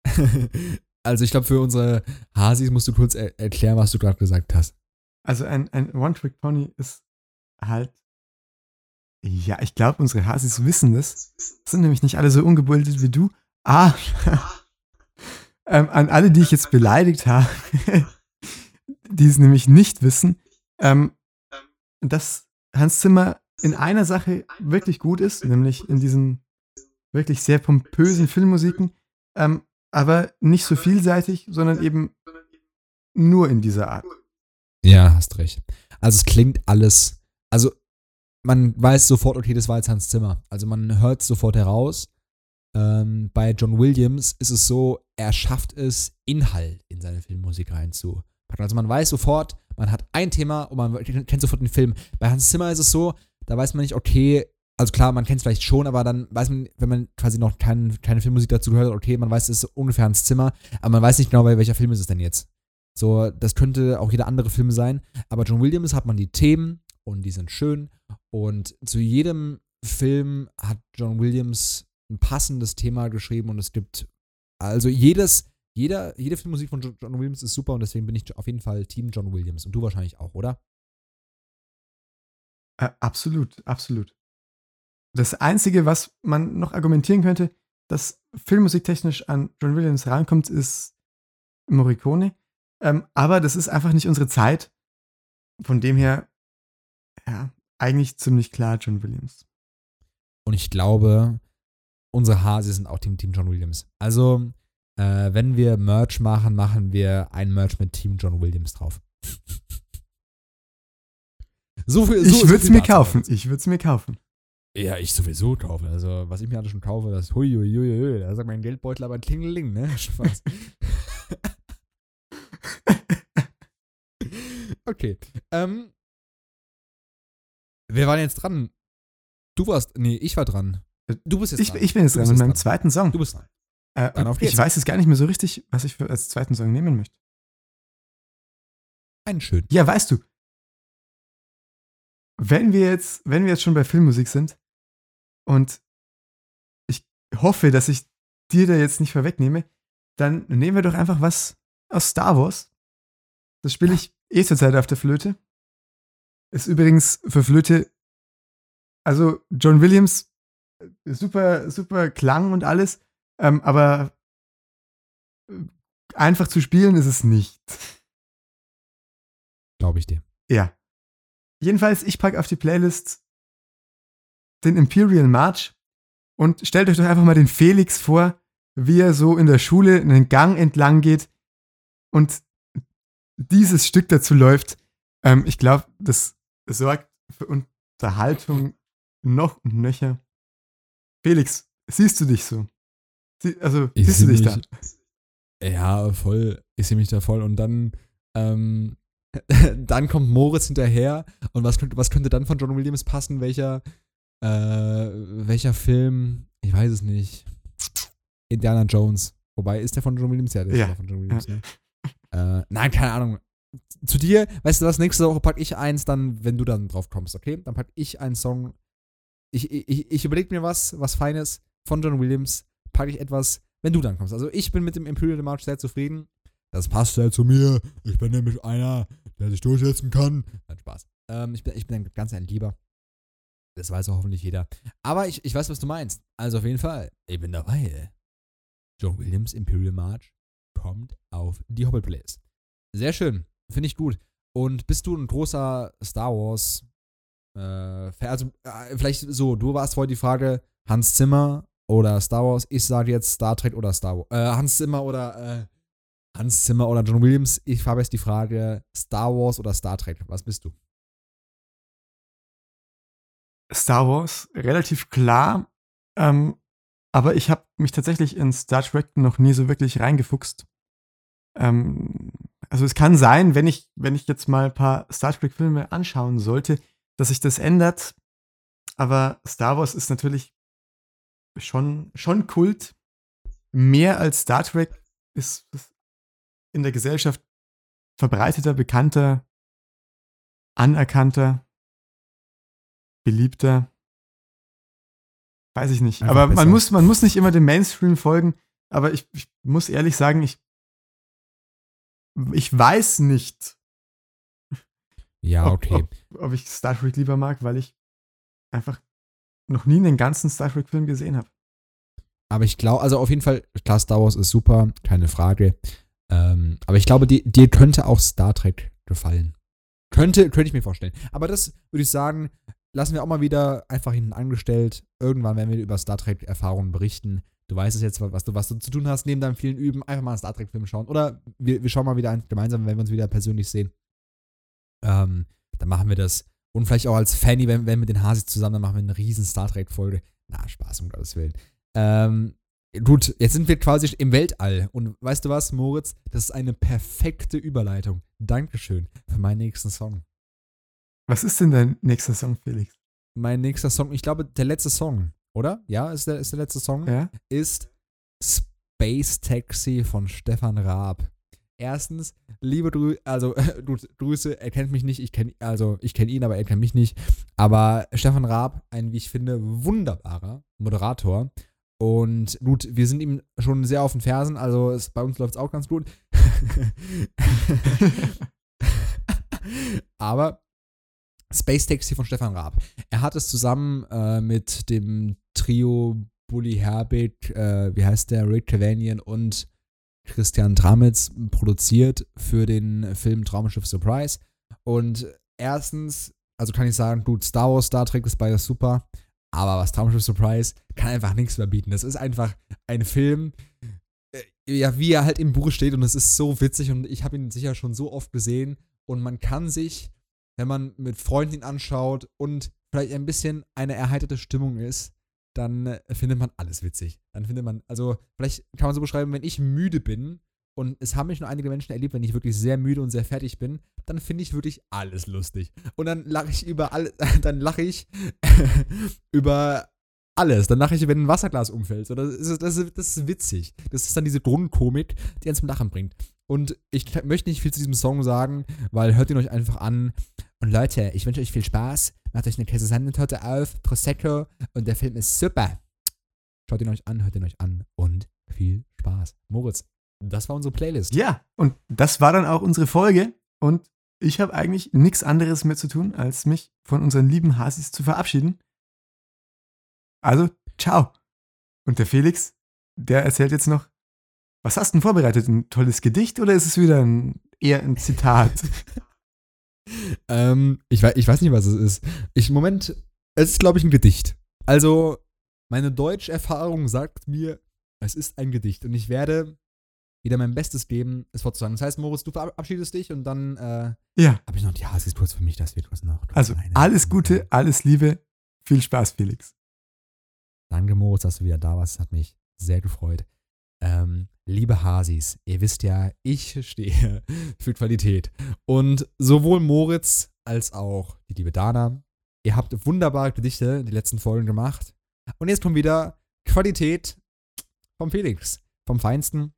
[LAUGHS] also ich glaube, für unsere Hasis musst du kurz er erklären, was du gerade gesagt hast. Also ein, ein One-Trick-Pony ist halt. Ja, ich glaube, unsere Hasis wissen das. Sind nämlich nicht alle so ungebildet wie du. Ah, [LAUGHS] ähm, an alle, die ich jetzt beleidigt habe, [LAUGHS] die es nämlich nicht wissen, ähm, dass Hans Zimmer in einer Sache wirklich gut ist, nämlich in diesen wirklich sehr pompösen Filmmusiken, ähm, aber nicht so vielseitig, sondern eben nur in dieser Art. Ja, hast recht. Also es klingt alles, also man weiß sofort, okay, das war jetzt Hans Zimmer. Also man hört es sofort heraus. Ähm, bei John Williams ist es so, er schafft es, Inhalt in seine Filmmusik reinzupacken. Also man weiß sofort, man hat ein Thema und man kennt sofort den Film. Bei Hans Zimmer ist es so, da weiß man nicht, okay, also klar, man kennt es vielleicht schon, aber dann weiß man, wenn man quasi noch kein, keine Filmmusik dazu gehört hat, okay, man weiß, es ist ungefähr Hans Zimmer, aber man weiß nicht genau, bei welcher Film ist es denn jetzt. So, das könnte auch jeder andere Film sein, aber John Williams hat man die Themen und die sind schön und zu jedem Film hat John Williams ein passendes Thema geschrieben und es gibt also jedes, jeder, jede Filmmusik von John Williams ist super und deswegen bin ich auf jeden Fall Team John Williams und du wahrscheinlich auch, oder? Äh, absolut, absolut. Das Einzige, was man noch argumentieren könnte, dass filmmusiktechnisch an John Williams rankommt, ist Morricone. Ähm, aber das ist einfach nicht unsere Zeit. Von dem her, ja, eigentlich ziemlich klar John Williams. Und ich glaube, unsere Hase sind auch Team, Team John Williams. Also, äh, wenn wir Merch machen, machen wir ein Merch mit Team John Williams drauf. [LAUGHS] so viel, so, ich würde es mir kaufen. Ich würde es mir kaufen. Ja, ich sowieso kaufe. Also, was ich mir alle schon kaufe, das hui, hui, hui, hui. Da sagt mein Geldbeutel aber Klingeling, ne? [LAUGHS] Spaß. [LAUGHS] okay. Ähm. Wer war denn jetzt dran? Du warst. Nee, ich war dran. Du bist jetzt ich, dran. Ich bin jetzt dran mit meinem dran. zweiten Song. Du bist dran. Äh, ich weiß jetzt gar nicht mehr so richtig, was ich für, als zweiten Song nehmen möchte. Einen schönen. Ja, weißt du. Wenn wir jetzt, wenn wir jetzt schon bei Filmmusik sind, und ich hoffe, dass ich dir da jetzt nicht vorwegnehme. Dann nehmen wir doch einfach was aus Star Wars. Das spiele ich eh zur Zeit auf der Flöte. Ist übrigens für Flöte, also John Williams, äh, super, super Klang und alles, ähm, aber äh, einfach zu spielen ist es nicht. Glaube ich dir. Ja. Jedenfalls, ich packe auf die Playlist den Imperial March und stellt euch doch einfach mal den Felix vor, wie er so in der Schule einen Gang entlang geht und dieses Stück dazu läuft. Ähm, ich glaube, das sorgt für Unterhaltung noch und nöcher. Felix, siehst du dich so? Sie, also, ich siehst du dich mich, da? Ja, voll. Ich sehe mich da voll. Und dann, ähm, [LAUGHS] dann kommt Moritz hinterher. Und was könnte, was könnte dann von John Williams passen? Welcher, äh, welcher Film? Ich weiß es nicht. Indiana Jones. Wobei, ist der von John Williams? Ja, der ja. ist von John Williams, ja. Äh, nein, keine Ahnung. Zu dir, weißt du was, nächste Woche packe ich eins, dann, wenn du dann drauf kommst, okay? Dann packe ich einen Song. Ich, ich, ich überlege mir was, was Feines von John Williams, packe ich etwas, wenn du dann kommst. Also ich bin mit dem Imperial March sehr zufrieden. Das passt ja zu mir. Ich bin nämlich einer, der sich durchsetzen kann. Nein, Spaß. Ähm, ich, bin, ich bin ein ganz ein Lieber. Das weiß auch hoffentlich jeder. Aber ich, ich weiß, was du meinst. Also auf jeden Fall, ich bin dabei. John Williams Imperial March kommt auf die Hobbit Plays. Sehr schön. Finde ich gut. Und bist du ein großer Star Wars äh, also äh, vielleicht so, du warst vorhin die Frage Hans Zimmer oder Star Wars. Ich sage jetzt Star Trek oder Star Wars. Äh, Hans Zimmer oder äh, Hans Zimmer oder John Williams. Ich habe jetzt die Frage Star Wars oder Star Trek. Was bist du? Star Wars relativ klar. Ähm, aber ich habe mich tatsächlich in Star Trek noch nie so wirklich reingefuchst. Ähm, also es kann sein, wenn ich, wenn ich jetzt mal ein paar Star Trek-Filme anschauen sollte, dass sich das ändert. Aber Star Wars ist natürlich schon, schon Kult. Mehr als Star Trek ist in der Gesellschaft verbreiteter, bekannter, anerkannter, beliebter. Weiß ich nicht. Einfach aber man muss, man muss nicht immer dem Mainstream folgen. Aber ich, ich muss ehrlich sagen, ich, ich weiß nicht. Ja, okay. Ob, ob, ob ich Star Trek lieber mag, weil ich einfach noch nie einen ganzen Star Trek-Film gesehen habe. Aber ich glaube, also auf jeden Fall, klar, Star Wars ist super, keine Frage. Ähm, aber ich glaube, dir, dir könnte auch Star Trek gefallen. Könnte, könnte ich mir vorstellen. Aber das würde ich sagen, lassen wir auch mal wieder einfach hinten angestellt. Irgendwann werden wir über Star Trek-Erfahrungen berichten. Du weißt es jetzt, was du, was du zu tun hast, neben deinem vielen Üben, einfach mal einen Star Trek-Film schauen. Oder wir, wir schauen mal wieder ein, gemeinsam, wenn wir uns wieder persönlich sehen. Ähm, dann machen wir das. Und vielleicht auch als Fanny, wenn, wenn wir den Hasi zusammen, dann machen wir eine riesen Star Trek-Folge. Na, Spaß, um Gottes Willen. Ähm, gut, jetzt sind wir quasi im Weltall. Und weißt du was, Moritz? Das ist eine perfekte Überleitung. Dankeschön für meinen nächsten Song. Was ist denn dein nächster Song, Felix? Mein nächster Song, ich glaube, der letzte Song, oder? Ja, ist der, ist der letzte Song? Ja. Ist Space Taxi von Stefan Raab. Erstens, liebe Drü also [LAUGHS] äh, Grüße, er kennt mich nicht, ich kenne also ich ihn, aber er kennt mich nicht. Aber Stefan Raab, ein wie ich finde wunderbarer Moderator und gut, wir sind ihm schon sehr auf den Fersen, also es, bei uns läuft es auch ganz gut. [LAUGHS] Aber Space Taxi von Stefan Raab. Er hat es zusammen äh, mit dem Trio Bully Herbig, äh, wie heißt der, Rick Cavanian und Christian Tramitz produziert für den Film Traumschiff Surprise. Und erstens, also kann ich sagen, gut, Star Wars, Star Trek ist beides super. Aber was Traumschiff Surprise kann einfach nichts mehr bieten. Das ist einfach ein Film, äh, ja, wie er halt im Buch steht und es ist so witzig und ich habe ihn sicher schon so oft gesehen und man kann sich, wenn man mit Freunden ihn anschaut und vielleicht ein bisschen eine erheiterte Stimmung ist, dann äh, findet man alles witzig. Dann findet man, also vielleicht kann man so beschreiben, wenn ich müde bin und es haben mich nur einige Menschen erlebt, wenn ich wirklich sehr müde und sehr fertig bin, dann finde ich wirklich alles lustig. Und dann lache ich über alles, [LAUGHS] dann lache ich [LAUGHS] über alles. Dann lache ich, wenn ein Wasserglas umfällt. Das ist, das, ist, das ist witzig. Das ist dann diese Grundkomik, die einen zum Lachen bringt. Und ich möchte nicht viel zu diesem Song sagen, weil hört ihn euch einfach an. Und Leute, ich wünsche euch viel Spaß. Macht euch eine Käse-Sahnetorte auf, Prosecco und der Film ist super. Schaut ihn euch an, hört ihn euch an und viel Spaß. Moritz, das war unsere Playlist. Ja, und das war dann auch unsere Folge. Und ich habe eigentlich nichts anderes mehr zu tun, als mich von unseren lieben Hasis zu verabschieden. Also, ciao. Und der Felix, der erzählt jetzt noch, was hast du denn vorbereitet? Ein tolles Gedicht oder ist es wieder ein, eher ein Zitat? [LAUGHS] ähm, ich, weiß, ich weiß nicht, was es ist. Ich, Moment, es ist, glaube ich, ein Gedicht. Also, meine Deutscherfahrung sagt mir, es ist ein Gedicht. Und ich werde wieder mein Bestes geben, es vorzusagen. Das heißt, Moritz, du verabschiedest dich und dann äh, ja. habe ich noch die Hasis kurz für mich, das wird was noch. Also alles Gute, alles Liebe, viel Spaß, Felix. Danke, Moritz, dass du wieder da warst. Das hat mich sehr gefreut. Ähm, liebe Hasis, ihr wisst ja, ich stehe [LAUGHS] für Qualität. Und sowohl Moritz als auch die liebe Dana, ihr habt wunderbare Gedichte in die letzten Folgen gemacht. Und jetzt kommt wieder Qualität vom Felix, vom Feinsten.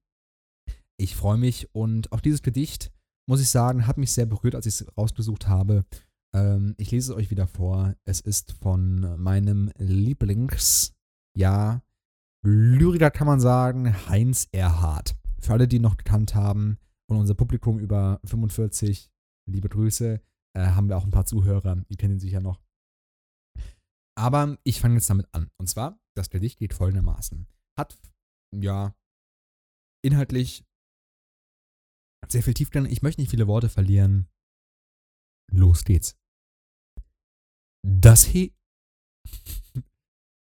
Ich freue mich und auch dieses Gedicht, muss ich sagen, hat mich sehr berührt, als ich es rausgesucht habe. Ähm, ich lese es euch wieder vor. Es ist von meinem Lieblings, ja, Lyriker kann man sagen, Heinz Erhardt. Für alle, die ihn noch gekannt haben und unser Publikum über 45, liebe Grüße, äh, haben wir auch ein paar Zuhörer, die kennen ihn sicher noch. Aber ich fange jetzt damit an. Und zwar, das Gedicht geht folgendermaßen. Hat, ja, inhaltlich sehr viel Tiefgang. Ich möchte nicht viele Worte verlieren. Los geht's. Das He. [LAUGHS]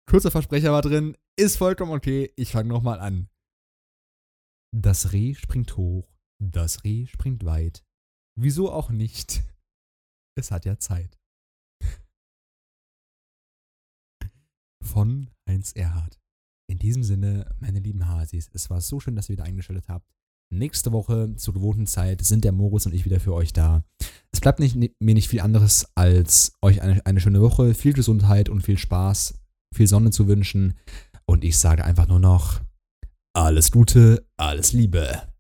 Kurzer Versprecher war drin. Ist vollkommen okay. Ich fange nochmal an. Das Reh springt hoch, das Reh springt weit. Wieso auch nicht? [LAUGHS] Es hat ja Zeit. Von Heinz Erhardt. In diesem Sinne, meine lieben Hasis, es war so schön, dass ihr wieder eingeschaltet habt. Nächste Woche zur gewohnten Zeit sind der Moritz und ich wieder für euch da. Es bleibt nicht, mir nicht viel anderes, als euch eine, eine schöne Woche, viel Gesundheit und viel Spaß, viel Sonne zu wünschen. Und ich sage einfach nur noch alles Gute, alles Liebe.